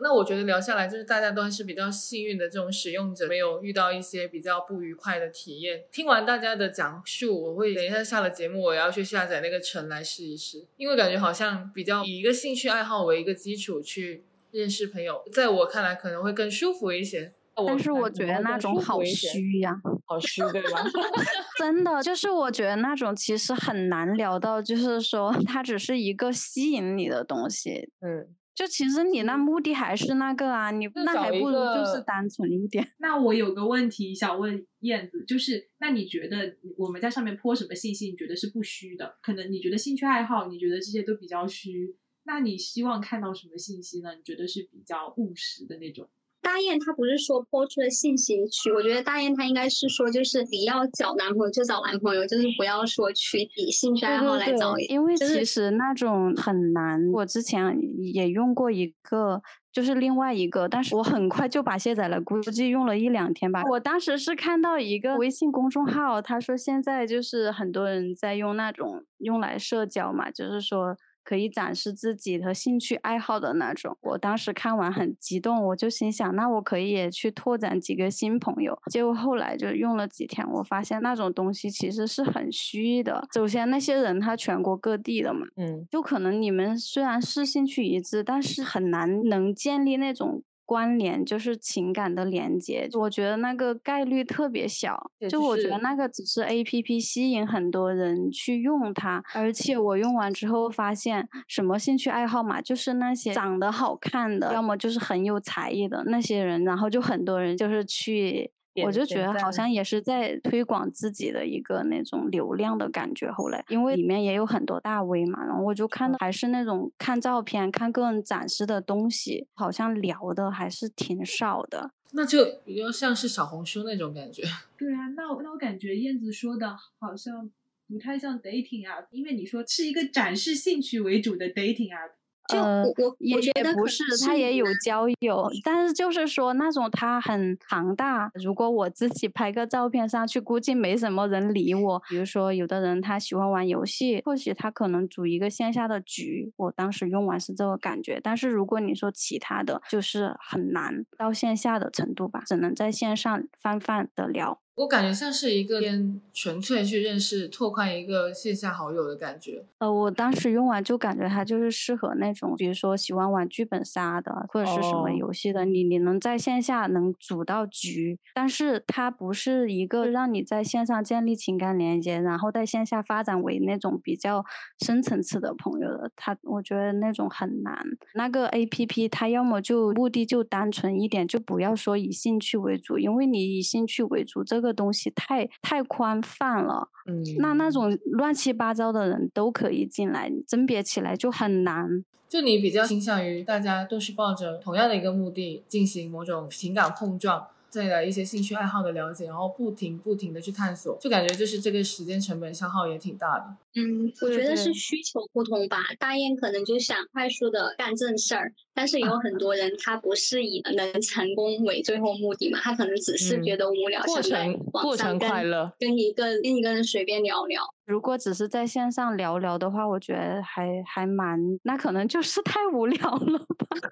那我觉得聊下来，就是大家都还是比较幸运的，这种使用者没有遇到一些比较不愉快的体验。听完大家的讲述，我会等一下下了节目，我要去下载那个城来试一试，因为感觉好像比较以一个兴趣爱好为一个基础去。认识朋友，在我看来可能会更舒服一些。但是我觉得那种好虚呀，好虚 对吧？真的，就是我觉得那种其实很难聊到，就是说 它只是一个吸引你的东西。嗯，就其实你那目的还是那个啊，你那还不如就是单纯一点。那我有个问题想问燕子，就是那你觉得我们在上面泼什么信息，你觉得是不虚的？可能你觉得兴趣爱好，你觉得这些都比较虚，那你希望看到什么信息呢？你觉得是比较务实的那种？大雁他不是说播出的信息区，我觉得大雁他应该是说，就是你要找男朋友就找男朋友，就是不要说去以兴趣爱好来找。因为其实那种很难。我之前也用过一个，就是另外一个，但是我很快就把卸载了，估计用了一两天吧。我当时是看到一个微信公众号，他说现在就是很多人在用那种用来社交嘛，就是说。可以展示自己的兴趣爱好的那种。我当时看完很激动，我就心想，那我可以也去拓展几个新朋友。结果后来就用了几天，我发现那种东西其实是很虚的。首先，那些人他全国各地的嘛，嗯，就可能你们虽然是兴趣一致，但是很难能建立那种。关联就是情感的连接，我觉得那个概率特别小。就我觉得那个只是 A P P 吸引很多人去用它，而且我用完之后发现，什么兴趣爱好嘛，就是那些长得好看的，要么就是很有才艺的那些人，然后就很多人就是去。我就觉得好像也是在推广自己的一个那种流量的感觉。后来，因为里面也有很多大 V 嘛，然后我就看到还是那种看照片、看个人展示的东西，好像聊的还是挺少的。那就比较像是小红书那种感觉。对啊，那我那我感觉燕子说的好像不太像 dating app，因为你说是一个展示兴趣为主的 dating app。呃，也也不是，他也有交友，但是就是说那种他很庞大。如果我自己拍个照片上去，估计没什么人理我。比如说，有的人他喜欢玩游戏，或许他可能组一个线下的局。我当时用完是这个感觉。但是如果你说其他的，就是很难到线下的程度吧，只能在线上泛泛的聊。我感觉像是一个偏纯粹去认识、拓宽一个线下好友的感觉。呃，我当时用完就感觉它就是适合那种，比如说喜欢玩剧本杀的，或者是什么游戏的，你你能在线下能组到局，但是它不是一个让你在线上建立情感连接，然后在线下发展为那种比较深层次的朋友的。它我觉得那种很难。那个 A P P 它要么就目的就单纯一点，就不要说以兴趣为主，因为你以兴趣为主这个。个东西太太宽泛了，嗯，那那种乱七八糟的人都可以进来，甄别起来就很难。就你比较倾向于大家都是抱着同样的一个目的进行某种情感碰撞。对的一些兴趣爱好的了解，然后不停不停的去探索，就感觉就是这个时间成本消耗也挺大的。嗯，我觉得是需求不同吧。大雁可能就想快速的干正事儿，但是有很多人他不是以能成功为最后目的嘛，他可能只是觉得无聊，过程过程快乐，跟一个另一个人随便聊聊。如果只是在线上聊聊的话，我觉得还还蛮，那可能就是 太无聊了吧。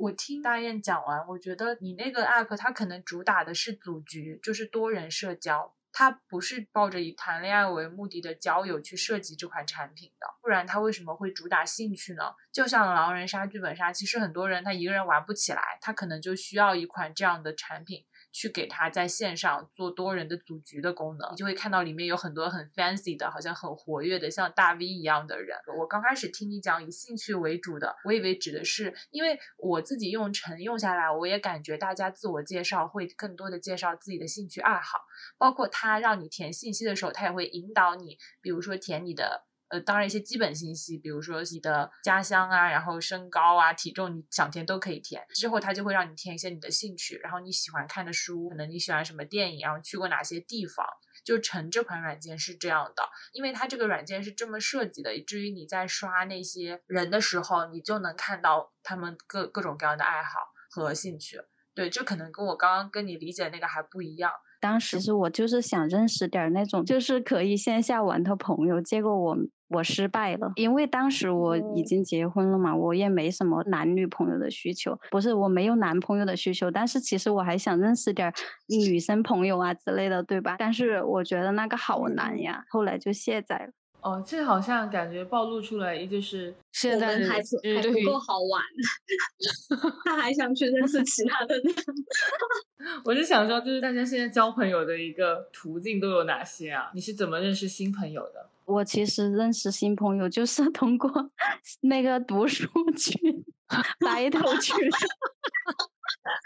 我听大雁讲完，我觉得你那个 app 它可能主打的是组局，就是多人社交，它不是抱着以谈恋爱为目的的交友去设计这款产品的。不然它为什么会主打兴趣呢？就像狼人杀、剧本杀，其实很多人他一个人玩不起来，他可能就需要一款这样的产品。去给他在线上做多人的组局的功能，你就会看到里面有很多很 fancy 的，好像很活跃的，像大 V 一样的人。我刚开始听你讲以兴趣为主的，我以为指的是，因为我自己用成用下来，我也感觉大家自我介绍会更多的介绍自己的兴趣爱好，包括他让你填信息的时候，他也会引导你，比如说填你的。呃，当然一些基本信息，比如说你的家乡啊，然后身高啊、体重，你想填都可以填。之后他就会让你填一些你的兴趣，然后你喜欢看的书，可能你喜欢什么电影，然后去过哪些地方。就成这款软件是这样的，因为它这个软件是这么设计的，以至于你在刷那些人的时候，你就能看到他们各各种各样的爱好和兴趣。对，这可能跟我刚刚跟你理解那个还不一样。当时是我就是想认识点那种就是可以线下玩的朋友，结果我我失败了，因为当时我已经结婚了嘛，我也没什么男女朋友的需求，不是我没有男朋友的需求，但是其实我还想认识点女生朋友啊之类的，对吧？但是我觉得那个好难呀，后来就卸载了。哦，这好像感觉暴露出来，也就是现在还不够 好玩，他还想去认识其他的人。我是想说，就是大家现在交朋友的一个途径都有哪些啊？你是怎么认识新朋友的？我其实认识新朋友就是 通过那个读书 群、白头群，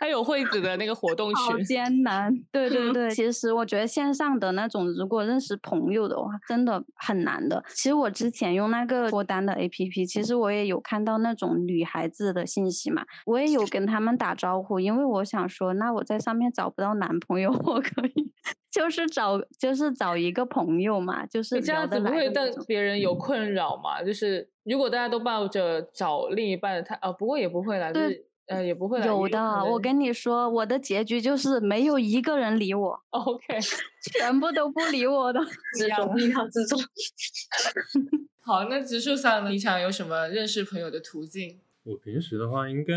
还有惠子的那个活动好群，艰难。对对对，其实我觉得线上的那种，如果认识朋友的话，真的很难的。其实我之前用那个脱单的 APP，其实我也有看到那种女孩子的信息嘛，我也有跟他们打招呼，因为我想说，那我在上面找不到男朋友，我可以就是找就是找一个朋友嘛，就是你这样子不会让的那种。别人有困扰嘛？就是如果大家都抱着找另一半的态，哦，不过也不会啦，就对是呃也不会啦，有的，我跟你说，我的结局就是没有一个人理我，OK。全部都不理我的。这种意料之中，好，那植树上呢？平常有什么认识朋友的途径？我平时的话，应该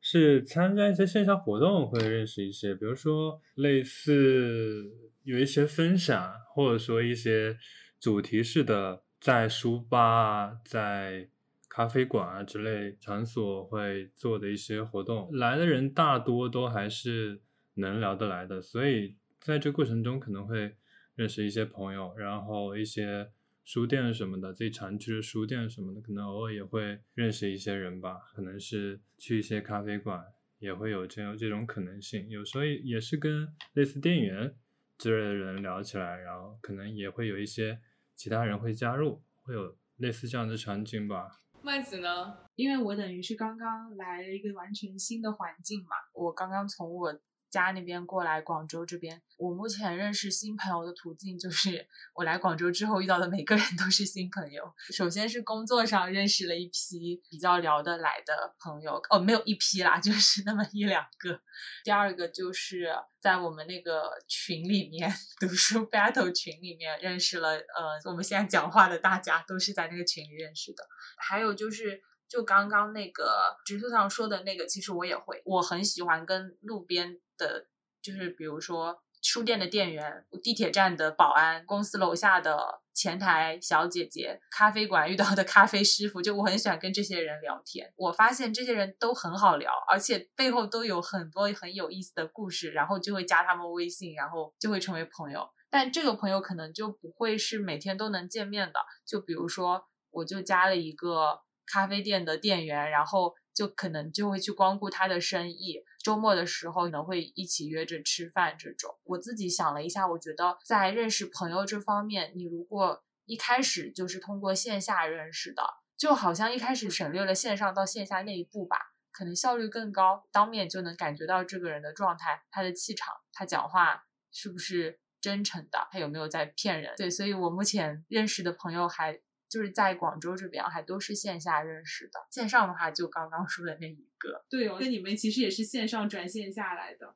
是参加一些线下活动会认识一些，比如说类似有一些分享，或者说一些主题式的，在书吧，在咖啡馆啊之类场所会做的一些活动，来的人大多都还是能聊得来的，所以在这过程中可能会认识一些朋友，然后一些书店什么的，自己常去的书店什么的，可能偶尔也会认识一些人吧，可能是去一些咖啡馆也会有这种这种可能性，有时候也是跟类似店员之类的人聊起来，然后可能也会有一些其他人会加入，会有类似这样的场景吧。麦子呢？因为我等于是刚刚来了一个完全新的环境嘛，我刚刚从我家那边过来广州这边，我目前认识新朋友的途径就是我来广州之后遇到的每个人都是新朋友。首先是工作上认识了一批比较聊得来的朋友，哦，没有一批啦，就是那么一两个。第二个就是在我们那个群里面，读书 battle 群里面认识了，呃，我们现在讲话的大家都是在那个群里认识的。还有就是，就刚刚那个直树上说的那个，其实我也会，我很喜欢跟路边的，就是比如说书店的店员、地铁站的保安、公司楼下的前台小姐姐、咖啡馆遇到的咖啡师傅，就我很喜欢跟这些人聊天。我发现这些人都很好聊，而且背后都有很多很有意思的故事，然后就会加他们微信，然后就会成为朋友。但这个朋友可能就不会是每天都能见面的，就比如说，我就加了一个咖啡店的店员，然后就可能就会去光顾他的生意，周末的时候可能会一起约着吃饭这种。我自己想了一下，我觉得在认识朋友这方面，你如果一开始就是通过线下认识的，就好像一开始省略了线上到线下那一步吧，可能效率更高，当面就能感觉到这个人的状态、他的气场、他讲话是不是真诚的，他有没有在骗人。对，所以我目前认识的朋友还就是在广州这边还都是线下认识的，线上的话就刚刚说的那一个。对哦，那你们其实也是线上转线下来的。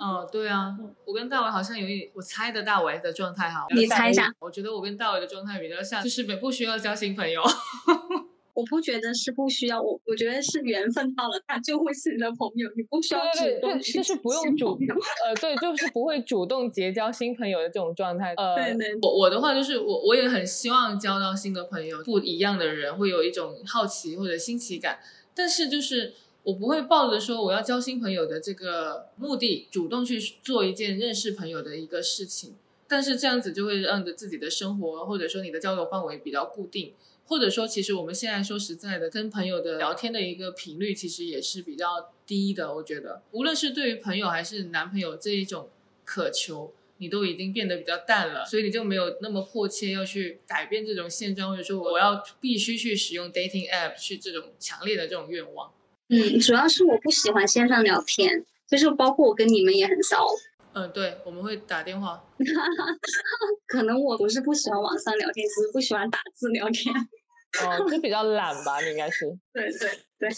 哦，对啊，我跟大伟好像有一，我猜的大伟的状态哈，你猜一下。我觉得我跟大伟的状态比较像，就是不需要交新朋友。我不觉得是不需要，我我觉得是缘分到了，他就会是你的朋友，你不需要主对对，动去就是不用主动呃，对，就是不会主动结交新朋友的这种状态。呃，对对我我的话就是我我也很希望交到新的朋友，不一样的人会有一种好奇或者新奇感，但是就是我不会抱着说我要交新朋友的这个目的，主动去做一件认识朋友的一个事情。但是这样子就会让着自己的生活或者说你的交友范围比较固定，或者说其实我们现在说实在的，跟朋友的聊天的一个频率其实也是比较低的。我觉得，无论是对于朋友还是男朋友这一种渴求，你都已经变得比较淡了，所以你就没有那么迫切要去改变这种现状，或者说我要必须去使用 dating app 去这种强烈的这种愿望。嗯，主要是我不喜欢线上聊天，就是包括我跟你们也很少。嗯，对，我们会打电话。可能我不是不喜欢网上聊天，只是不喜欢打字聊天。哦，就比较懒吧，你应该是。对对对，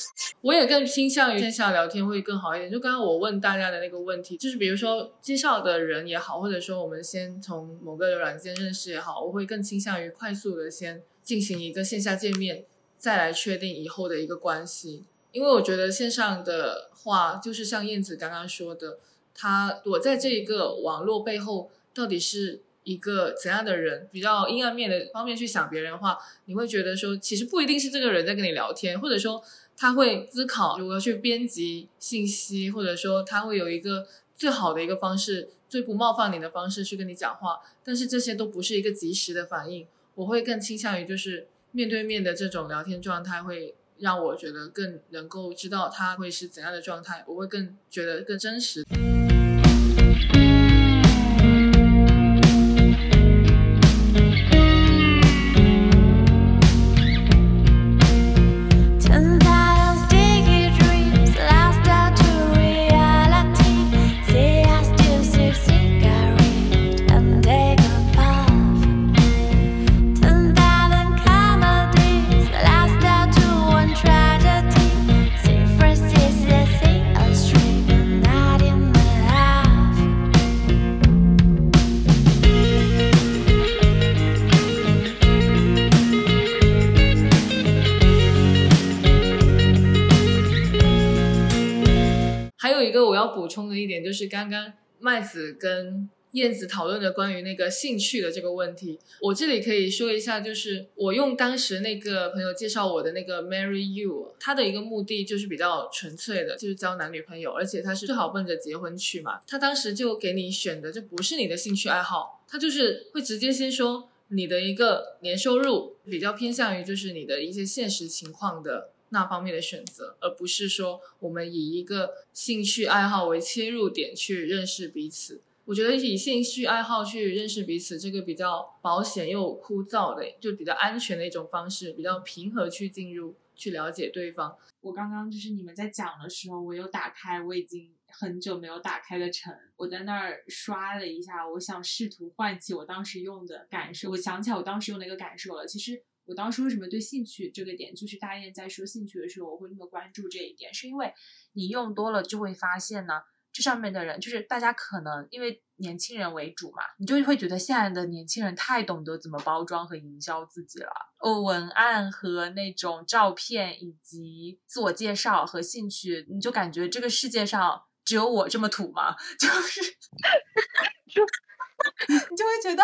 我也更倾向于线下聊天会更好一点。就刚刚我问大家的那个问题，就是比如说介绍的人也好，或者说我们先从某个软件认识也好，我会更倾向于快速的先进行一个线下见面，再来确定以后的一个关系。因为我觉得线上的话，就是像燕子刚刚说的，他躲在这一个网络背后，到底是。一个怎样的人，比较阴暗面的方面去想别人的话，你会觉得说，其实不一定是这个人在跟你聊天，或者说他会思考如何去编辑信息，或者说他会有一个最好的一个方式，最不冒犯你的方式去跟你讲话，但是这些都不是一个及时的反应。我会更倾向于就是面对面的这种聊天状态，会让我觉得更能够知道他会是怎样的状态，我会更觉得更真实。补充的一点就是，刚刚麦子跟燕子讨论的关于那个兴趣的这个问题，我这里可以说一下，就是我用当时那个朋友介绍我的那个 Marry You，他的一个目的就是比较纯粹的，就是交男女朋友，而且他是最好奔着结婚去嘛。他当时就给你选的就不是你的兴趣爱好，他就是会直接先说你的一个年收入比较偏向于就是你的一些现实情况的那方面的选择，而不是说我们以一个兴趣爱好为切入点去认识彼此。我觉得以兴趣爱好去认识彼此，这个比较保险又枯燥的，就比较安全的一种方式，比较平和去进入去了解对方。我刚刚就是你们在讲的时候，我有打开我已经很久没有打开的城，我在那儿刷了一下，我想试图唤起我当时用的感受。我想起来我当时用的一个感受了。其实我当时为什么对兴趣这个点，就是大雁在说兴趣的时候，我会那么关注这一点，是因为你用多了就会发现呢，这上面的人就是大家可能因为年轻人为主嘛，你就会觉得现在的年轻人太懂得怎么包装和营销自己了。哦，文案和那种照片以及自我介绍和兴趣，你就感觉这个世界上只有我这么土吗？就是就，你就会觉得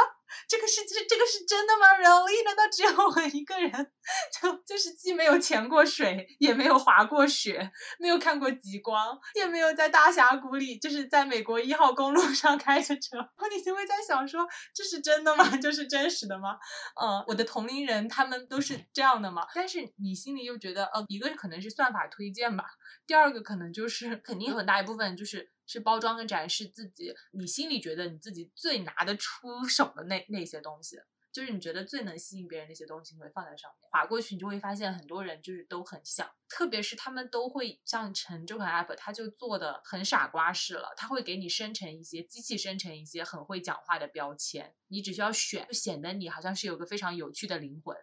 这个世界这个是真的吗？Really？难道只有我一个人？就就是既没有潜过水，也没有滑过雪，没有看过极光，也没有在大峡谷里，就是在美国一号公路 上开着车。然后你就会在想说，这是真的吗？这是真实的吗？嗯，我的同龄人他们都是这样的吗？但是你心里又觉得，呃，一个可能是算法推荐吧，第二个可能就是肯定很大一部分就是是包装跟展示自己，你心里觉得你自己最拿得出手的那那些东西。就是你觉得最能吸引别人那些东西，你会放在上面。划过去，你就会发现很多人就是都很像，特别是他们都会像陈这款 app，它就做的很傻瓜式了，它会给你生成一些机器生成一些很会讲话的标签，你只需要选，就显得你好像是有个非常有趣的灵魂。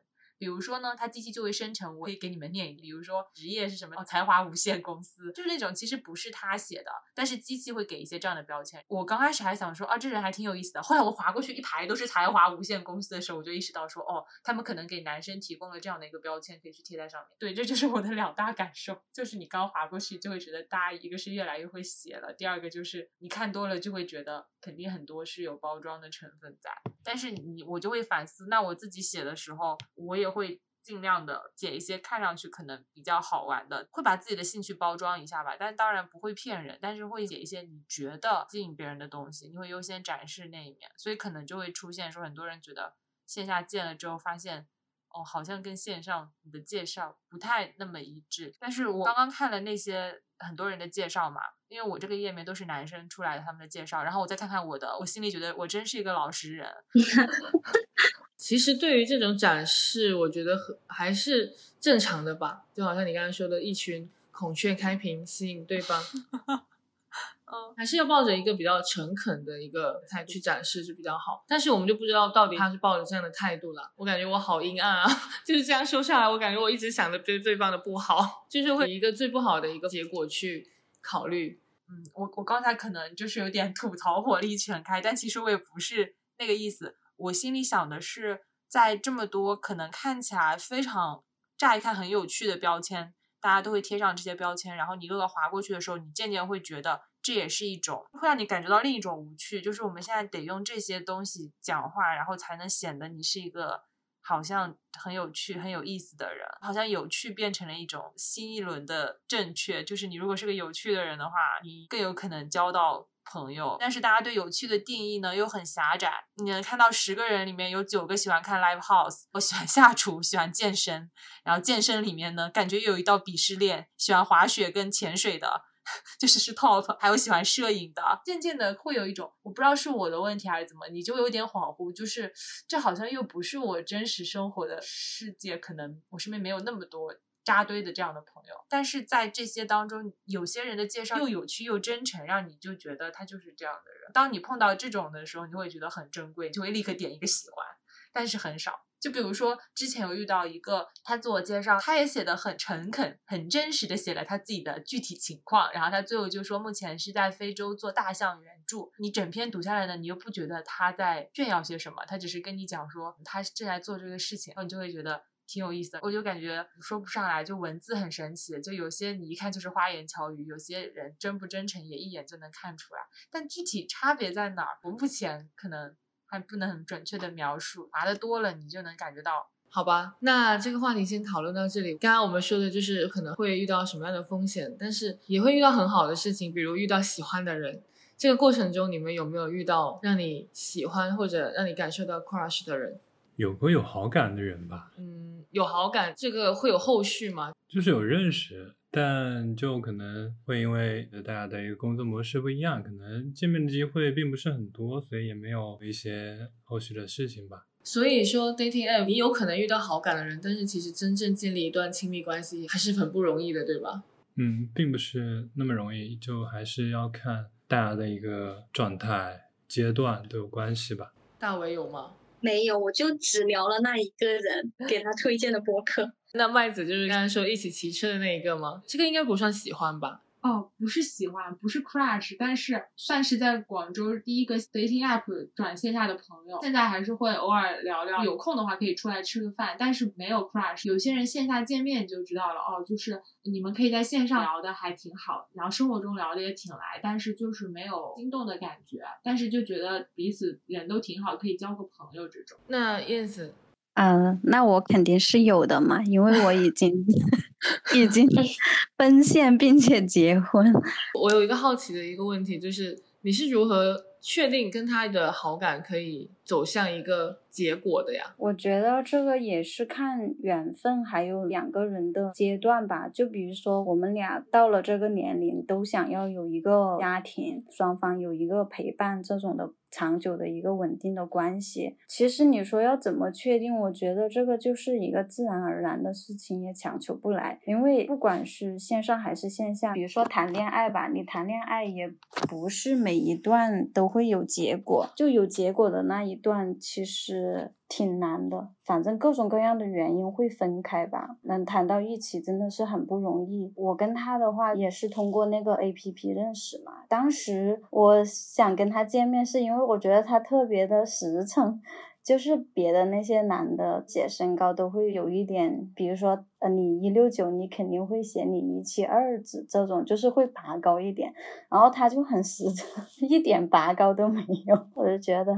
比如说呢，它机器就会生成，我可以给你们念一，比如说职业是什么，哦，才华无限公司，就是那种其实不是他写的，但是机器会给一些这样的标签。我刚开始还想说啊，这人还挺有意思的，后来我划过去一排都是才华无限公司的时候，我就意识到说，哦，他们可能给男生提供了这样的一个标签，可以去贴在上面。对，这就是我的两大感受，就是你刚划过去就会觉得大家一个是越来越会写了，第二个就是你看多了就会觉得肯定很多是有包装的成分在，但是你我就会反思，那我自己写的时候，我也会。尽量的写一些看上去可能比较好玩的，会把自己的兴趣包装一下吧，但当然不会骗人，但是会写一些你觉得吸引别人的东西，你会优先展示那一面，所以可能就会出现说很多人觉得线下见了之后发现，哦，好像跟线上你的介绍不太那么一致。但是我刚刚看了那些很多人的介绍嘛，因为我这个页面都是男生出来的他们的介绍，然后我再看看我的，我心里觉得我真是一个老实人。其实对于这种展示，我觉得很还是正常的吧，就好像你刚才说的，一群孔雀开屏吸引对方，嗯，还是要抱着一个比较诚恳的一个态度去展示是比较好。但是我们就不知道到底他是抱着这样的态度了。我感觉我好阴暗啊，就是这样说下来，我感觉我一直想着对对方的不好，就是会以一个最不好的一个结果去考虑。嗯，我我刚才可能就是有点吐槽火力全开，但其实我也不是那个意思。我心里想的是，在这么多可能看起来非常乍一看很有趣的标签，大家都会贴上这些标签，然后你一个个划过去的时候，你渐渐会觉得这也是一种会让你感觉到另一种无趣，就是我们现在得用这些东西讲话，然后才能显得你是一个好像很有趣、很有意思的人，好像有趣变成了一种新一轮的正确，就是你如果是个有趣的人的话，你更有可能交到。朋友，但是大家对有趣的定义呢又很狭窄。你能看到十个人里面有九个喜欢看 live house，我喜欢下厨，喜欢健身。然后健身里面呢，感觉有一道鄙视链，喜欢滑雪跟潜水的，就是是 top。还有喜欢摄影的。渐渐的会有一种，我不知道是我的问题还是怎么，你就有点恍惚，就是这好像又不是我真实生活的世界，可能我身边没有那么多。扎堆的这样的朋友，但是在这些当中，有些人的介绍又有趣又真诚，让你就觉得他就是这样的人。当你碰到这种的时候，你会觉得很珍贵，就会立刻点一个喜欢，但是很少。就比如说之前有遇到一个，他自我介绍，他也写的很诚恳、很真实的写了他自己的具体情况，然后他最后就说目前是在非洲做大象援助。你整篇读下来呢，你又不觉得他在炫耀些什么，他只是跟你讲说他正在做这个事情，然后你就会觉得。挺有意思的，我就感觉说不上来，就文字很神奇，就有些你一看就是花言巧语，有些人真不真诚也一眼就能看出来，但具体差别在哪儿，我目前可能还不能很准确的描述，划的多了你就能感觉到。好吧，那这个话题先讨论到这里。刚刚我们说的就是可能会遇到什么样的风险，但是也会遇到很好的事情，比如遇到喜欢的人。这个过程中你们有没有遇到让你喜欢或者让你感受到 crush 的人？有过有好感的人吧，嗯，有好感，这个会有后续吗？就是有认识，但就可能会因为大家的一个工作模式不一样，可能见面的机会并不是很多，所以也没有一些后续的事情吧。所以说，dating app 你有可能遇到好感的人，但是其实真正建立一段亲密关系还是很不容易的，对吧？嗯，并不是那么容易，就还是要看大家的一个状态阶段都有关系吧。大伟有吗？没有，我就只聊了那一个人给他推荐的播客。那麦子就是刚才说一起骑车的那一个吗？这个应该不算喜欢吧？哦，不是喜欢，不是 crush，但是算是在广州第一个 dating app 转线下的朋友。现在还是会偶尔聊聊，有空的话可以出来吃个饭，但是没有 crush。有些人线下见面就知道了，哦，就是你们可以在线上聊的还挺好，然后生活中聊的也挺来，但是就是没有心动的感觉，但是就觉得彼此人都挺好，可以交个朋友这种。那燕子。嗯，那我肯定是有的嘛，因为我已经 已经 奔现并且结婚。我有一个好奇的一个问题，就是你是如何确定跟他的好感可以走向一个结果的呀？我觉得这个也是看缘分，还有两个人的阶段吧。就比如说我们俩到了这个年龄，都想要有一个家庭，双方有一个陪伴这种的。长久的一个稳定的关系，其实你说要怎么确定？我觉得这个就是一个自然而然的事情，也强求不来。因为不管是线上还是线下，比如说谈恋爱吧，你谈恋爱也不是每一段都会有结果，就有结果的那一一段，其实。挺难的，反正各种各样的原因会分开吧。能谈到一起真的是很不容易。我跟他的话也是通过那个 A P P 认识嘛。当时我想跟他见面，是因为我觉得他特别的实诚，就是别的那些男的写身高都会有一点，比如说呃你一六九，你肯定会写你一七二子这种，就是会拔高一点。然后他就很实诚，一点拔高都没有。我就觉得，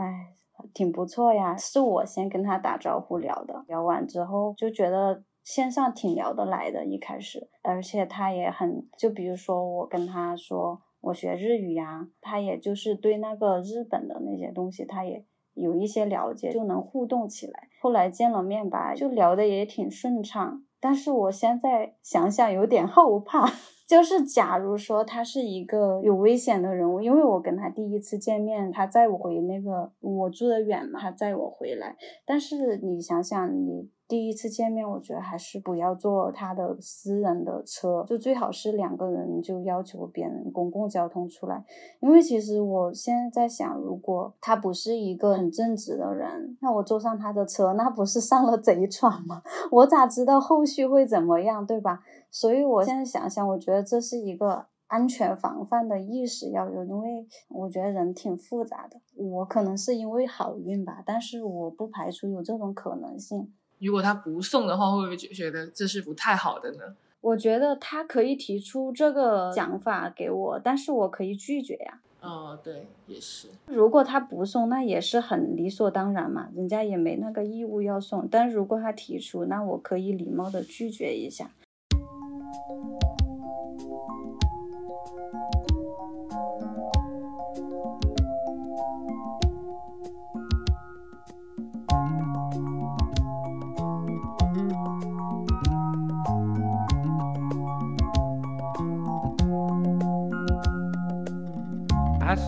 哎。挺不错呀，是我先跟他打招呼聊的，聊完之后就觉得线上挺聊得来的，一开始，而且他也很，就比如说我跟他说我学日语呀，他也就是对那个日本的那些东西，他也有一些了解，就能互动起来。后来见了面吧，就聊得也挺顺畅，但是我现在想想有点后怕。就是假如说他是一个有危险的人物，因为我跟他第一次见面，他载我回那个我住的远嘛，他载我回来。但是你想想你。第一次见面，我觉得还是不要坐他的私人的车，就最好是两个人就要求别人公共交通出来。因为其实我现在在想，如果他不是一个很正直的人，那我坐上他的车，那不是上了贼船吗？我咋知道后续会怎么样，对吧？所以我现在想想，我觉得这是一个安全防范的意识要有，因为我觉得人挺复杂的。我可能是因为好运吧，但是我不排除有这种可能性。如果他不送的话，会不会觉觉得这是不太好的呢？我觉得他可以提出这个想法给我，但是我可以拒绝呀。哦，对，也是。如果他不送，那也是很理所当然嘛，人家也没那个义务要送。但如果他提出，那我可以礼貌的拒绝一下。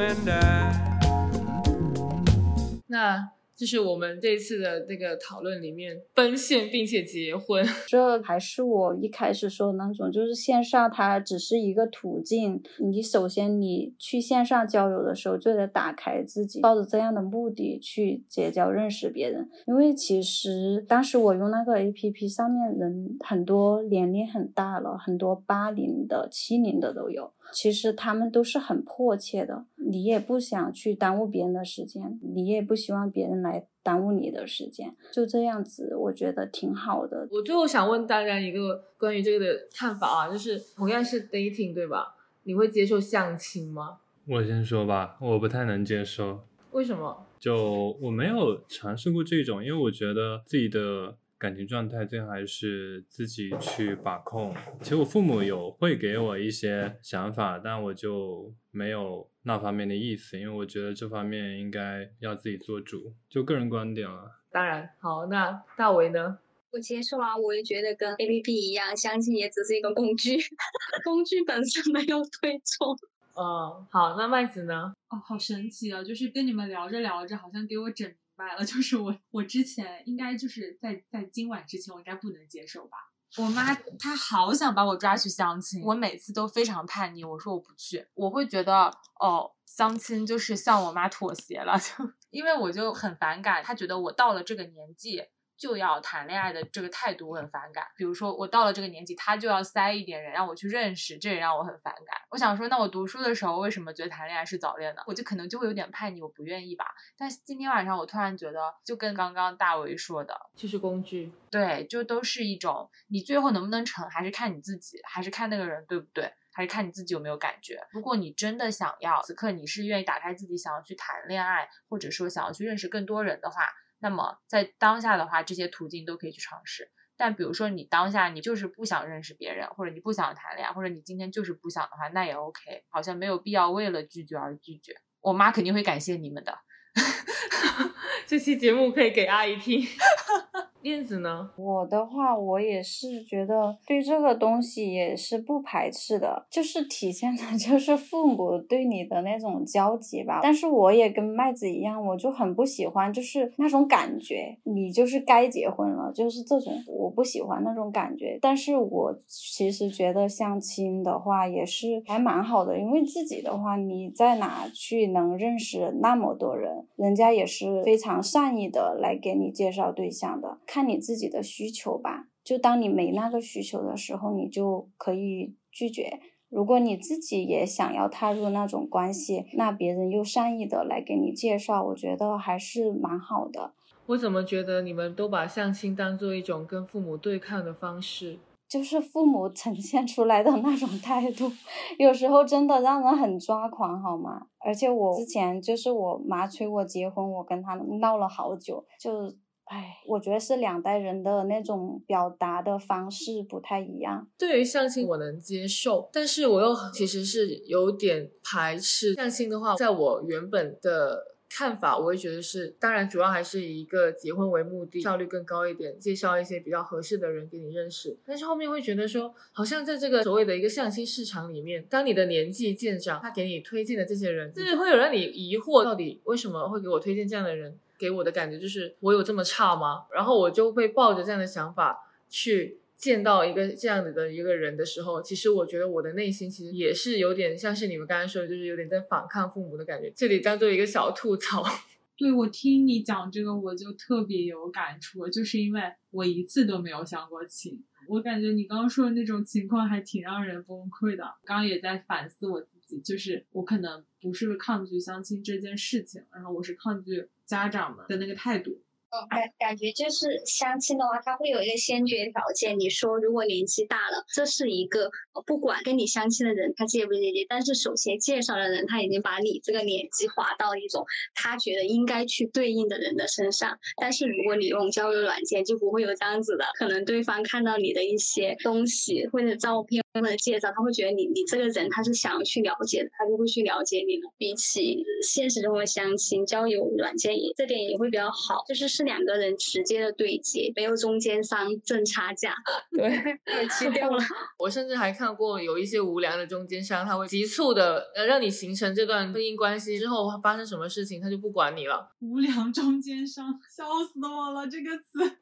and I. 那就是我们这次的这个讨论里面奔现并且结婚。这还是我一开始说的那种，就是线上它只是一个途径。你首先你去线上交友的时候，就得打开自己，抱着这样的目的去结交、认识别人。因为其实当时我用那个 A P P 上面人很多，年龄很大了，很多八零的、七零的都有。其实他们都是很迫切的，你也不想去耽误别人的时间，你也不希望别人来耽误你的时间，就这样子，我觉得挺好的。我最后想问大家一个关于这个的看法啊，就是同样是 dating 对吧？你会接受相亲吗？我先说吧，我不太能接受。为什么？就我没有尝试过这种，因为我觉得自己的感情状态最好还是自己去把控。其实我父母有会给我一些想法，但我就没有那方面的意思，因为我觉得这方面应该要自己做主，就个人观点了。当然，好，那大为呢？我接受啊，我也觉得跟 A P P 一样，相亲也只是一个工具，工具本身没有对错。嗯，好，那麦子呢？哦，好神奇啊！就是跟你们聊着聊着，好像给我整明白了。就是我，我之前应该就是在在今晚之前，我应该不能接受吧。我妈 她好想把我抓去相亲，我每次都非常叛逆，我说我不去。我会觉得哦，相亲就是向我妈妥协了，就因为我就很反感，她觉得我到了这个年纪。就要谈恋爱的这个态度我很反感。比如说我到了这个年纪，他就要塞一点人让我去认识，这也让我很反感。我想说，那我读书的时候为什么觉得谈恋爱是早恋呢？我就可能就会有点叛逆，我不愿意吧。但是今天晚上我突然觉得，就跟刚刚大为说的，就是工具，对，就都是一种你最后能不能成，还是看你自己，还是看那个人对不对，还是看你自己有没有感觉。如果你真的想要，此刻你是愿意打开自己，想要去谈恋爱，或者说想要去认识更多人的话。那么在当下的话，这些途径都可以去尝试。但比如说你当下你就是不想认识别人，或者你不想谈恋爱，或者你今天就是不想的话，那也 OK，好像没有必要为了拒绝而拒绝。我妈肯定会感谢你们的。这期节目可以给阿姨听。燕子呢？我的话，我也是觉得对这个东西也是不排斥的，就是体现的 就是父母对你的那种交集吧。但是我也跟麦子一样，我就很不喜欢，就是那种感觉，你就是该结婚了，就是这种，我不喜欢那种感觉。但是我其实觉得相亲的话也是还蛮好的，因为自己的话，你在哪去能认识那么多人，人家也是非常善意的来给你介绍对象的。看你自己的需求吧，就当你没那个需求的时候，你就可以拒绝。如果你自己也想要踏入那种关系，那别人又善意的来给你介绍，我觉得还是蛮好的。我怎么觉得你们都把相亲当做一种跟父母对抗的方式？就是父母呈现出来的那种态度，有时候真的让人很抓狂，好吗？而且我之前就是我妈催我结婚，我跟她闹了好久，就。唉，我觉得是两代人的那种表达的方式不太一样。对于相亲，我能接受，但是我又其实是有点排斥相亲的话。在我原本的看法，我会觉得是，当然主要还是以一个结婚为目的，效率更高一点，介绍一些比较合适的人给你认识。但是后面会觉得说，好像在这个所谓的一个相亲市场里面，当你的年纪渐长，他给你推荐的这些人，就是会有让你疑惑，到底为什么会给我推荐这样的人？给我的感觉就是我有这么差吗？然后我就会抱着这样的想法去见到一个这样子的一个人的时候，其实我觉得我的内心其实也是有点像是你们刚才说的，就是有点在反抗父母的感觉。这里当做一个小吐槽。对我听你讲这个，我就特别有感触，就是因为我一次都没有相过亲。我感觉你刚刚说的那种情况还挺让人崩溃的。刚刚也在反思我自就是我可能不是抗拒相亲这件事情，然后我是抗拒家长们的那个态度。感感觉就是相亲的话，他会有一个先决条件。你说如果年纪大了，这是一个不管跟你相亲的人他介不介意，但是首先介绍的人他已经把你这个年纪划到一种他觉得应该去对应的人的身上。但是如果你用交友软件，就不会有这样子的，可能对方看到你的一些东西或者照片或者介绍，他会觉得你你这个人他是想要去了解的，他就会去了解你了。比起现实中的相亲，交友软件也这点也会比较好，就是。是两个人直接的对接，没有中间商挣差价，对，被 吃掉了。我甚至还看过有一些无良的中间商，他会急促的呃让你形成这段婚姻关系之后发生什么事情，他就不管你了。无良中间商，笑死我了这个词，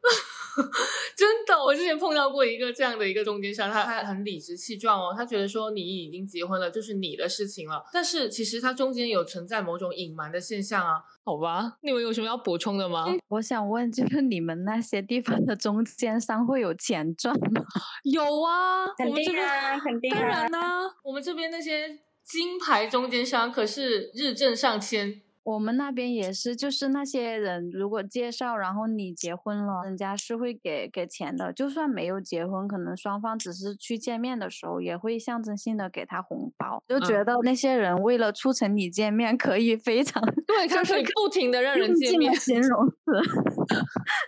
真的，我之前碰到过一个这样的一个中间商，他他很理直气壮哦，他觉得说你已经结婚了，就是你的事情了，但是其实他中间有存在某种隐瞒的现象啊。好吧，你们有什么要补充的吗？我想问，就是你们那些地方的中间商会有钱赚吗？有啊，肯定啊，肯定当然呢，我们这边那些金牌中间商可是日挣上千。我们那边也是，就是那些人如果介绍，然后你结婚了，人家是会给给钱的。就算没有结婚，可能双方只是去见面的时候，也会象征性的给他红包。就觉得那些人为了促成你见面，可以非常 对，就是不停的让人见面。形容词。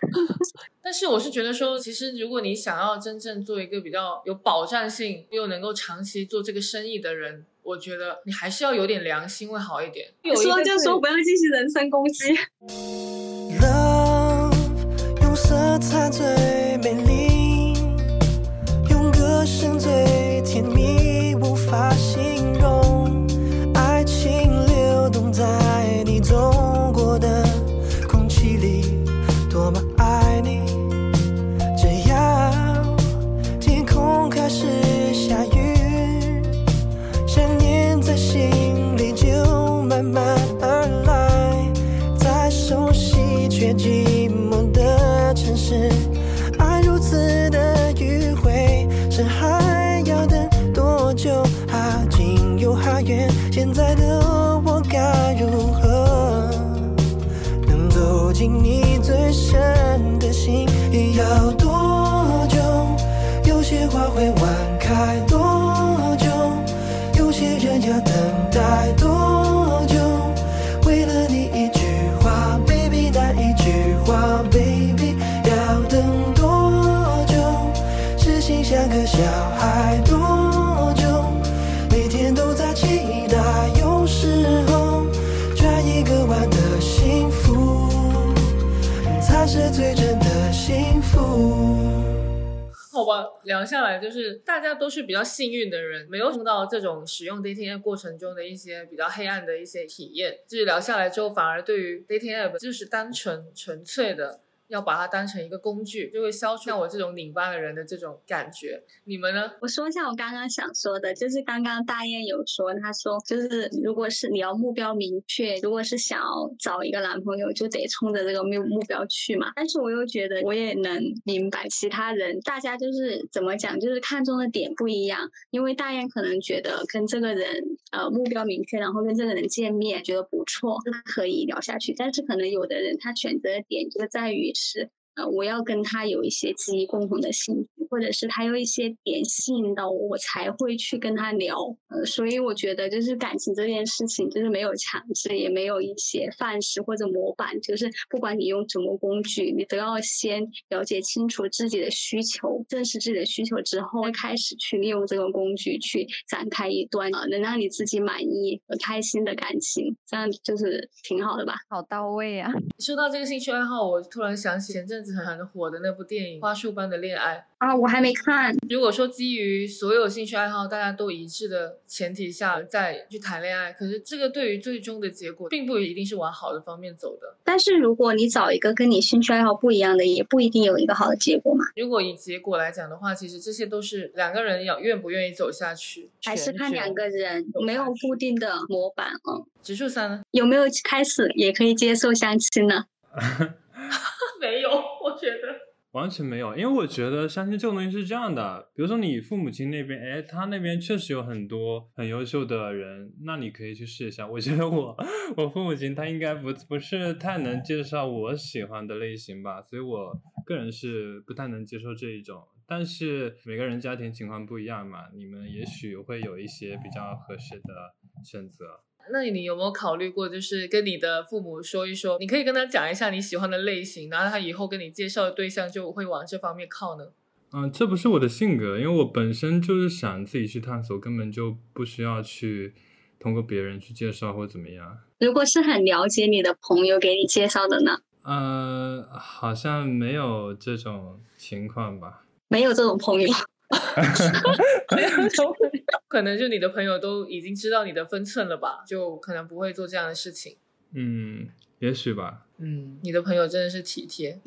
但是我是觉得说，其实如果你想要真正做一个比较有保障性又能够长期做这个生意的人。我觉得你还是要有点良心会好一点。有说就说，不要进行人身攻击。Love 用色彩最美丽，用歌声最甜蜜，无法聊下来就是大家都是比较幸运的人，没有碰到这种使用 dating app 过程中的一些比较黑暗的一些体验。就是聊下来之后，反而对于 dating app 就是单纯纯粹的。要把它当成一个工具，就会消除像我这种拧巴的人的这种感觉。你们呢？我说一下我刚刚想说的，就是刚刚大雁有说，他说就是如果是你要目标明确，如果是想要找一个男朋友，就得冲着这个目目标去嘛。但是我又觉得我也能明白其他人，大家就是怎么讲，就是看中的点不一样。因为大雁可能觉得跟这个人呃目标明确，然后跟这个人见面觉得不错，可以聊下去。但是可能有的人他选择的点就在于。是，呃，我要跟他有一些基于共同的兴趣。或者是他有一些点吸引到我，我才会去跟他聊。呃，所以我觉得就是感情这件事情，就是没有强制，也没有一些范式或者模板。就是不管你用什么工具，你都要先了解清楚自己的需求，正视自己的需求之后，开始去利用这个工具去展开一段啊能让你自己满意和开心的感情。这样就是挺好的吧？好到位啊！说到这个兴趣爱好，我突然想起前阵子子很火的那部电影《花束般的恋爱》。啊，我还没看。如果说基于所有兴趣爱好大家都一致的前提下再去谈恋爱，可是这个对于最终的结果并不一定是往好的方面走的。但是如果你找一个跟你兴趣爱好不一样的，也不一定有一个好的结果嘛。如果以结果来讲的话，其实这些都是两个人要愿不愿意走下去，还是看两个人走没有固定的模板哦，指数三呢？有没有开始也可以接受相亲呢？没有，我觉得。完全没有，因为我觉得相亲这种东西是这样的，比如说你父母亲那边，哎，他那边确实有很多很优秀的人，那你可以去试一下。我觉得我我父母亲他应该不不是太能介绍我喜欢的类型吧，所以我个人是不太能接受这一种。但是每个人家庭情况不一样嘛，你们也许会有一些比较合适的选择。那你有没有考虑过，就是跟你的父母说一说，你可以跟他讲一下你喜欢的类型，然后他以后跟你介绍的对象就会往这方面靠呢？嗯，这不是我的性格，因为我本身就是想自己去探索，根本就不需要去通过别人去介绍或怎么样。如果是很了解你的朋友给你介绍的呢？呃，好像没有这种情况吧。没有这种朋友，可能就你的朋友都已经知道你的分寸了吧，就可能不会做这样的事情。嗯，也许吧。嗯，你的朋友真的是体贴。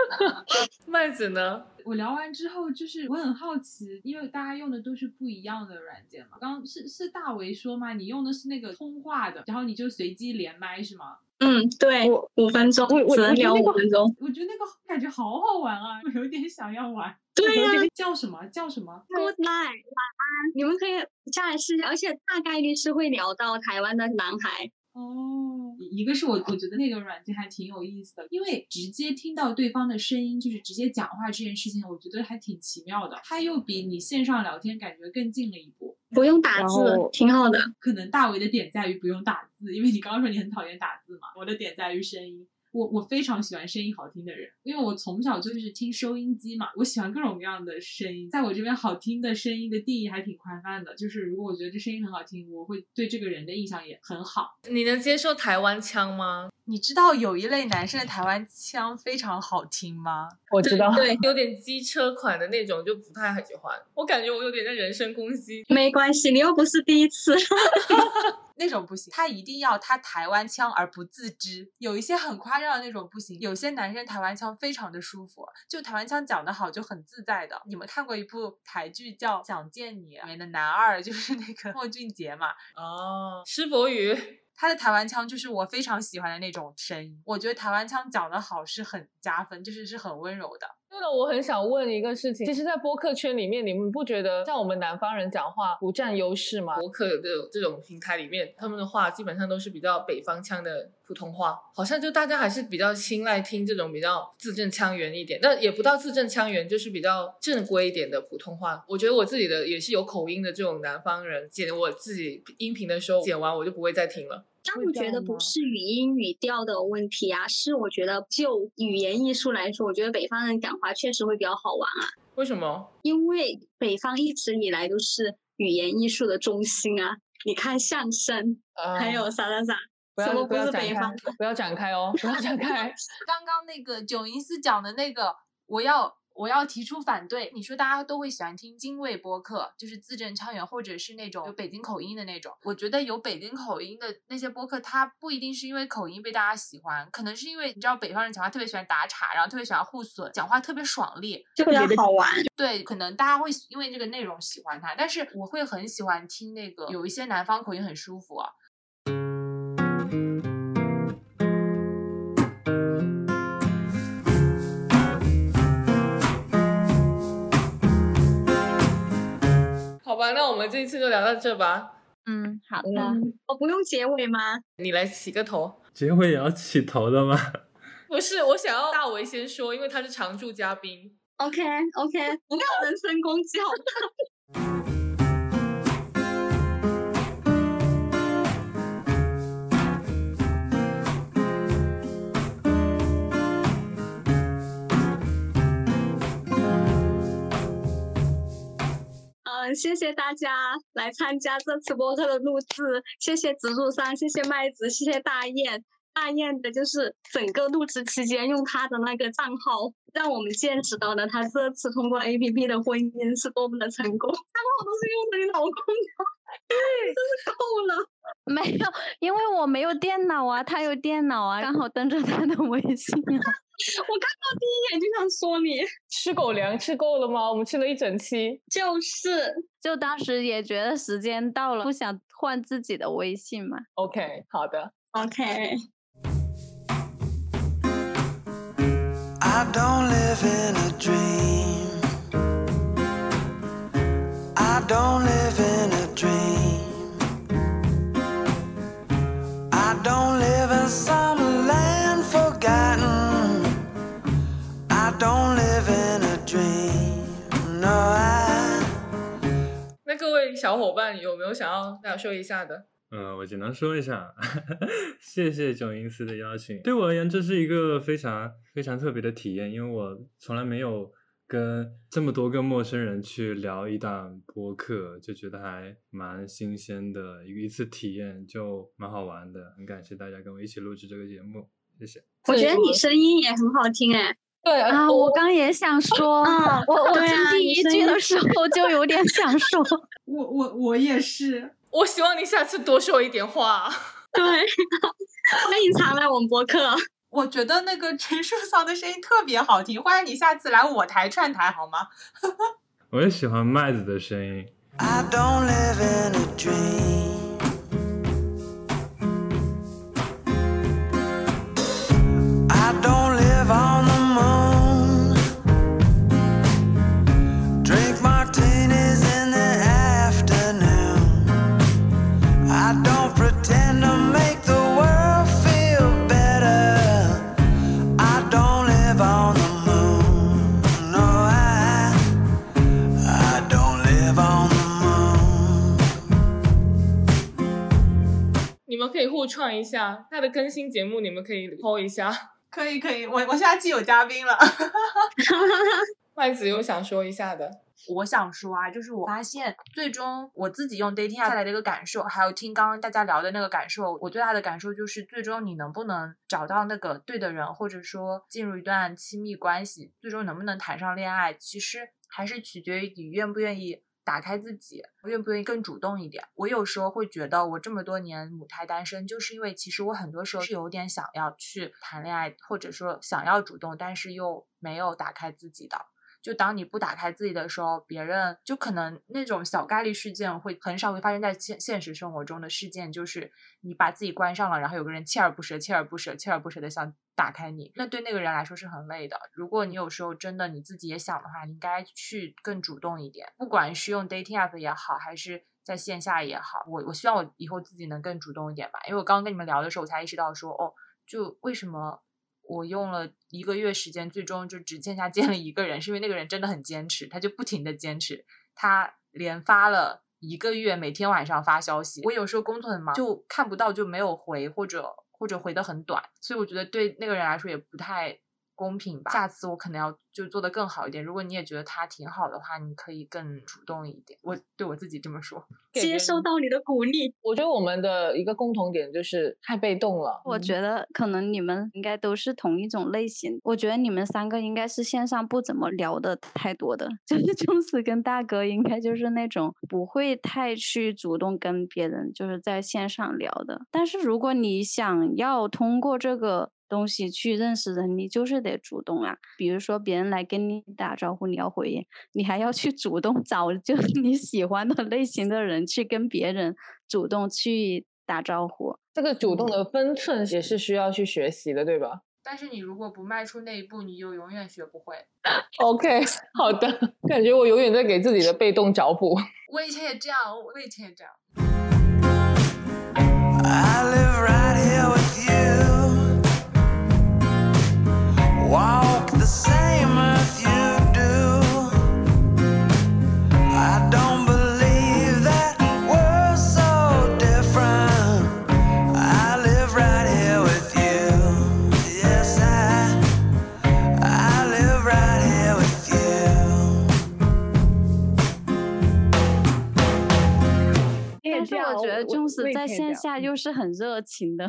麦子呢？我聊完之后，就是我很好奇，因为大家用的都是不一样的软件嘛。刚刚是是大为说嘛？你用的是那个通话的，然后你就随机连麦是吗？嗯，对，五分钟我我只能聊五分钟。我觉得那个感觉好好玩啊，我有点想要玩。对呀、叫什么叫什么？Good night，晚安。你们可以下来试一下，而且大概率是会聊到台湾的男孩。哦，一个是我我觉得那个软件还挺有意思的，因为直接听到对方的声音，就是直接讲话这件事情，我觉得还挺奇妙的。它又比你线上聊天感觉更近了一步。不用打字，挺好的。可能大为的点在于不用打字，因为你刚刚说你很讨厌打字嘛。我的点在于声音，我我非常喜欢声音好听的人，因为我从小就是听收音机嘛，我喜欢各种各样的声音。在我这边，好听的声音的定义还挺宽泛的，就是如果我觉得这声音很好听，我会对这个人的印象也很好。你能接受台湾腔吗？你知道有一类男生的台湾腔非常好听吗？我知道，对，有点机车款的那种就不太喜欢，我感觉我有点在人身攻击。没关系，你又不是第一次。那种不行，他一定要他台湾腔而不自知。有一些很夸张的那种不行，有些男生台湾腔非常的舒服，就台湾腔讲得好就很自在的。你们看过一部台剧叫《想见你》，里面的男二就是那个莫俊杰嘛，哦，施柏宇，他的台湾腔就是我非常喜欢的那种声音。我觉得台湾腔讲得好是很加分，就是是很温柔的。对了，我很想问一个事情，其实，在播客圈里面，你们不觉得像我们南方人讲话不占优势吗？播客的这种平台里面，他们的话基本上都是比较北方腔的普通话，好像就大家还是比较青睐听这种比较字正腔圆一点，但也不到字正腔圆，就是比较正规一点的普通话。我觉得我自己的也是有口音的这种南方人，剪我自己音频的时候，剪完我就不会再听了。但我觉得不是语音语调的问题啊，是我觉得就语言艺术来说，我觉得北方人讲话确实会比较好玩啊，为什么？因为北方一直以来都是语言艺术的中心啊。你看相声，呃还有啥啥啥，不要什么不是不要展开北方？，不要展开哦，不要展开。刚刚那个九银丝讲的那个，我要我要提出反对。你说大家都会喜欢听京味播客，就是字正腔圆，或者是那种有北京口音的那种。我觉得有北京口音的那些播客，它不一定是因为口音被大家喜欢，可能是因为你知道北方人讲话特别喜欢打岔，然后特别喜欢互损，讲话特别爽利。就比较好玩。对，可能大家会因为这个内容喜欢它，但是我会很喜欢听那个有一些南方口音很舒服啊。们这一次就聊到这吧。嗯，好的。嗯，我不用结尾吗？你来起个头。结尾也要起头的吗？不是，我想要大为先说，因为他是常驻嘉宾。OK OK，不要人身攻击好吗？嗯，谢谢大家来参加这次播客的录制，谢谢植树山，谢谢麦子，谢谢大雁。大雁的，就是整个录制期间用他的那个账号，让我们见识到了他这次通过 A P P 的婚姻是多么的成功。账号都是用的你老公的，对，真是够了。没有，因为我没有电脑啊，他有电脑啊，刚好登着他的微信啊。我看到第一眼就想说你，吃狗粮吃够了吗？我们吃了一整期，就是就当时也觉得时间到了，不想换自己的微信嘛。OK，好的。OK。I don't live in a dream. I don't live in a dream. I don't live in some don't live in a dream. No, I. 那各位小伙伴有没有想要感受一下的？嗯，我只能说一下，谢谢九音寺的邀请。对我而言，这是一个非常非常特别的体验，因为我从来没有跟这么多个陌生人去聊一档播客，就觉得还蛮新鲜的一一次体验，就蛮好玩的。很感谢大家跟我一起录制这个节目，谢谢。我觉得你声音也很好听哎，对啊，我刚也想说，啊我我听第一句的 时候就有点想说，我我我也是，我希望你下次多说一点话。对，欢迎常来我们播客。我觉得那个陈树桑的声音特别好听，欢迎你下次来我台串台好吗？我也喜欢麦子的声音。I don't live in a dream. 们可以互创一下他的更新节目，你们可以 PO 一下。可以可以，我我下期有嘉宾了。麦子有想说一下的，我想说啊，就是我发现最终我自己用 dating app 带来的一个感受，还有听刚刚大家聊的那个感受，我最大的感受就是，最终你能不能找到那个对的人，或者说进入一段亲密关系，最终能不能谈上恋爱，其实还是取决于你愿不愿意打开自己，愿不愿意更主动一点。我有时候会觉得，我这么多年母胎单身，就是因为其实我很多时候是有点想要去谈恋爱，或者说想要主动，但是又没有打开自己的。就当你不打开自己的时候，别人就可能那种小概率事件会很少会发生在现现实生活中的事件，就是你把自己关上了，然后有个人锲而不舍、锲而不舍、锲而不舍的想打开你，那对那个人来说是很累的。如果你有时候真的你自己也想的话，你应该去更主动一点，不管是用 dating app 也好，还是在线下也好，我我希望我以后自己能更主动一点吧。因为我刚刚跟你们聊的时候，我才意识到说，哦，就为什么我用了一个月时间，最终就只线下见了一个人，是因为那个人真的很坚持，他就不停的坚持，他连发了一个月，每天晚上发消息。我有时候工作很忙，就看不到就没有回，或者或者回的很短，所以我觉得对那个人来说也不太公平吧。下次我可能要就做的更好一点。如果你也觉得他挺好的话，你可以更主动一点。我对我自己这么说。接受到你的鼓励，我觉得我们的一个共同点就是太被动了。我觉得可能你们应该都是同一种类型。我觉得你们三个应该是线上不怎么聊的太多的，就是琼斯跟大哥应该就是那种不会太去主动跟别人就是在线上聊的。但是如果你想要通过这个东西去认识人，你就是得主动啊。比如说别人来跟你打招呼，你要回应，你还要去主动找就是 你喜欢的类型的人去跟别人主动去打招呼。这个主动的分寸也是需要去学习的，对吧但是你如果不迈出那一步，你就永远学不会。？OK，好的，感觉我永远在给自己的被动找补。我以前也这样，我以前也这样。I live right 但是我觉得 Jones 在线下又是很热情的，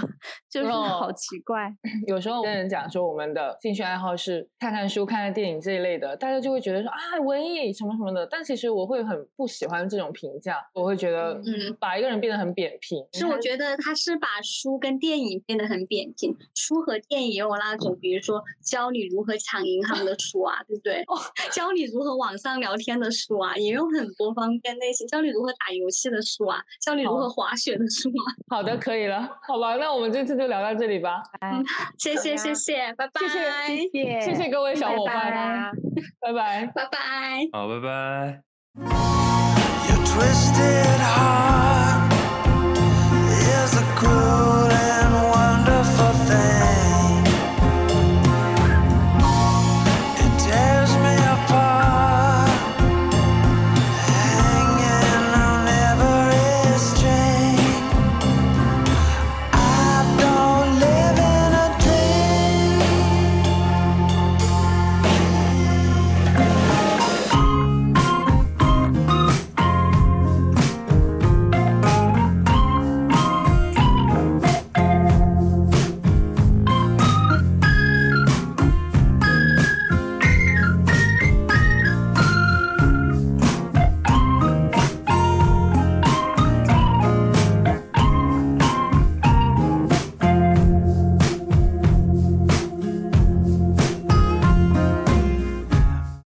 就是哦好奇怪。有时候跟人讲说我们的兴趣爱好是看看书、看看电影这一类的，大家就会觉得说啊文艺什么什么的，但其实我会很不喜欢这种评价，我会觉得嗯把一个人变得很扁平。是我觉得他是把书跟电影变得很扁平，书和电影也有那种，比如说教你如何抢银行的书啊，对不对？教你如何网上聊天的书啊，也有很多方面类型，教你如何打游戏的书啊，教你如何滑雪的书吗。好的，可以了，好吧，那我们这次就聊到这里吧。谢谢谢谢，拜拜，谢谢谢谢谢谢各位小伙伴，拜拜。拜拜。好，拜拜。Your twisted heart is a cruel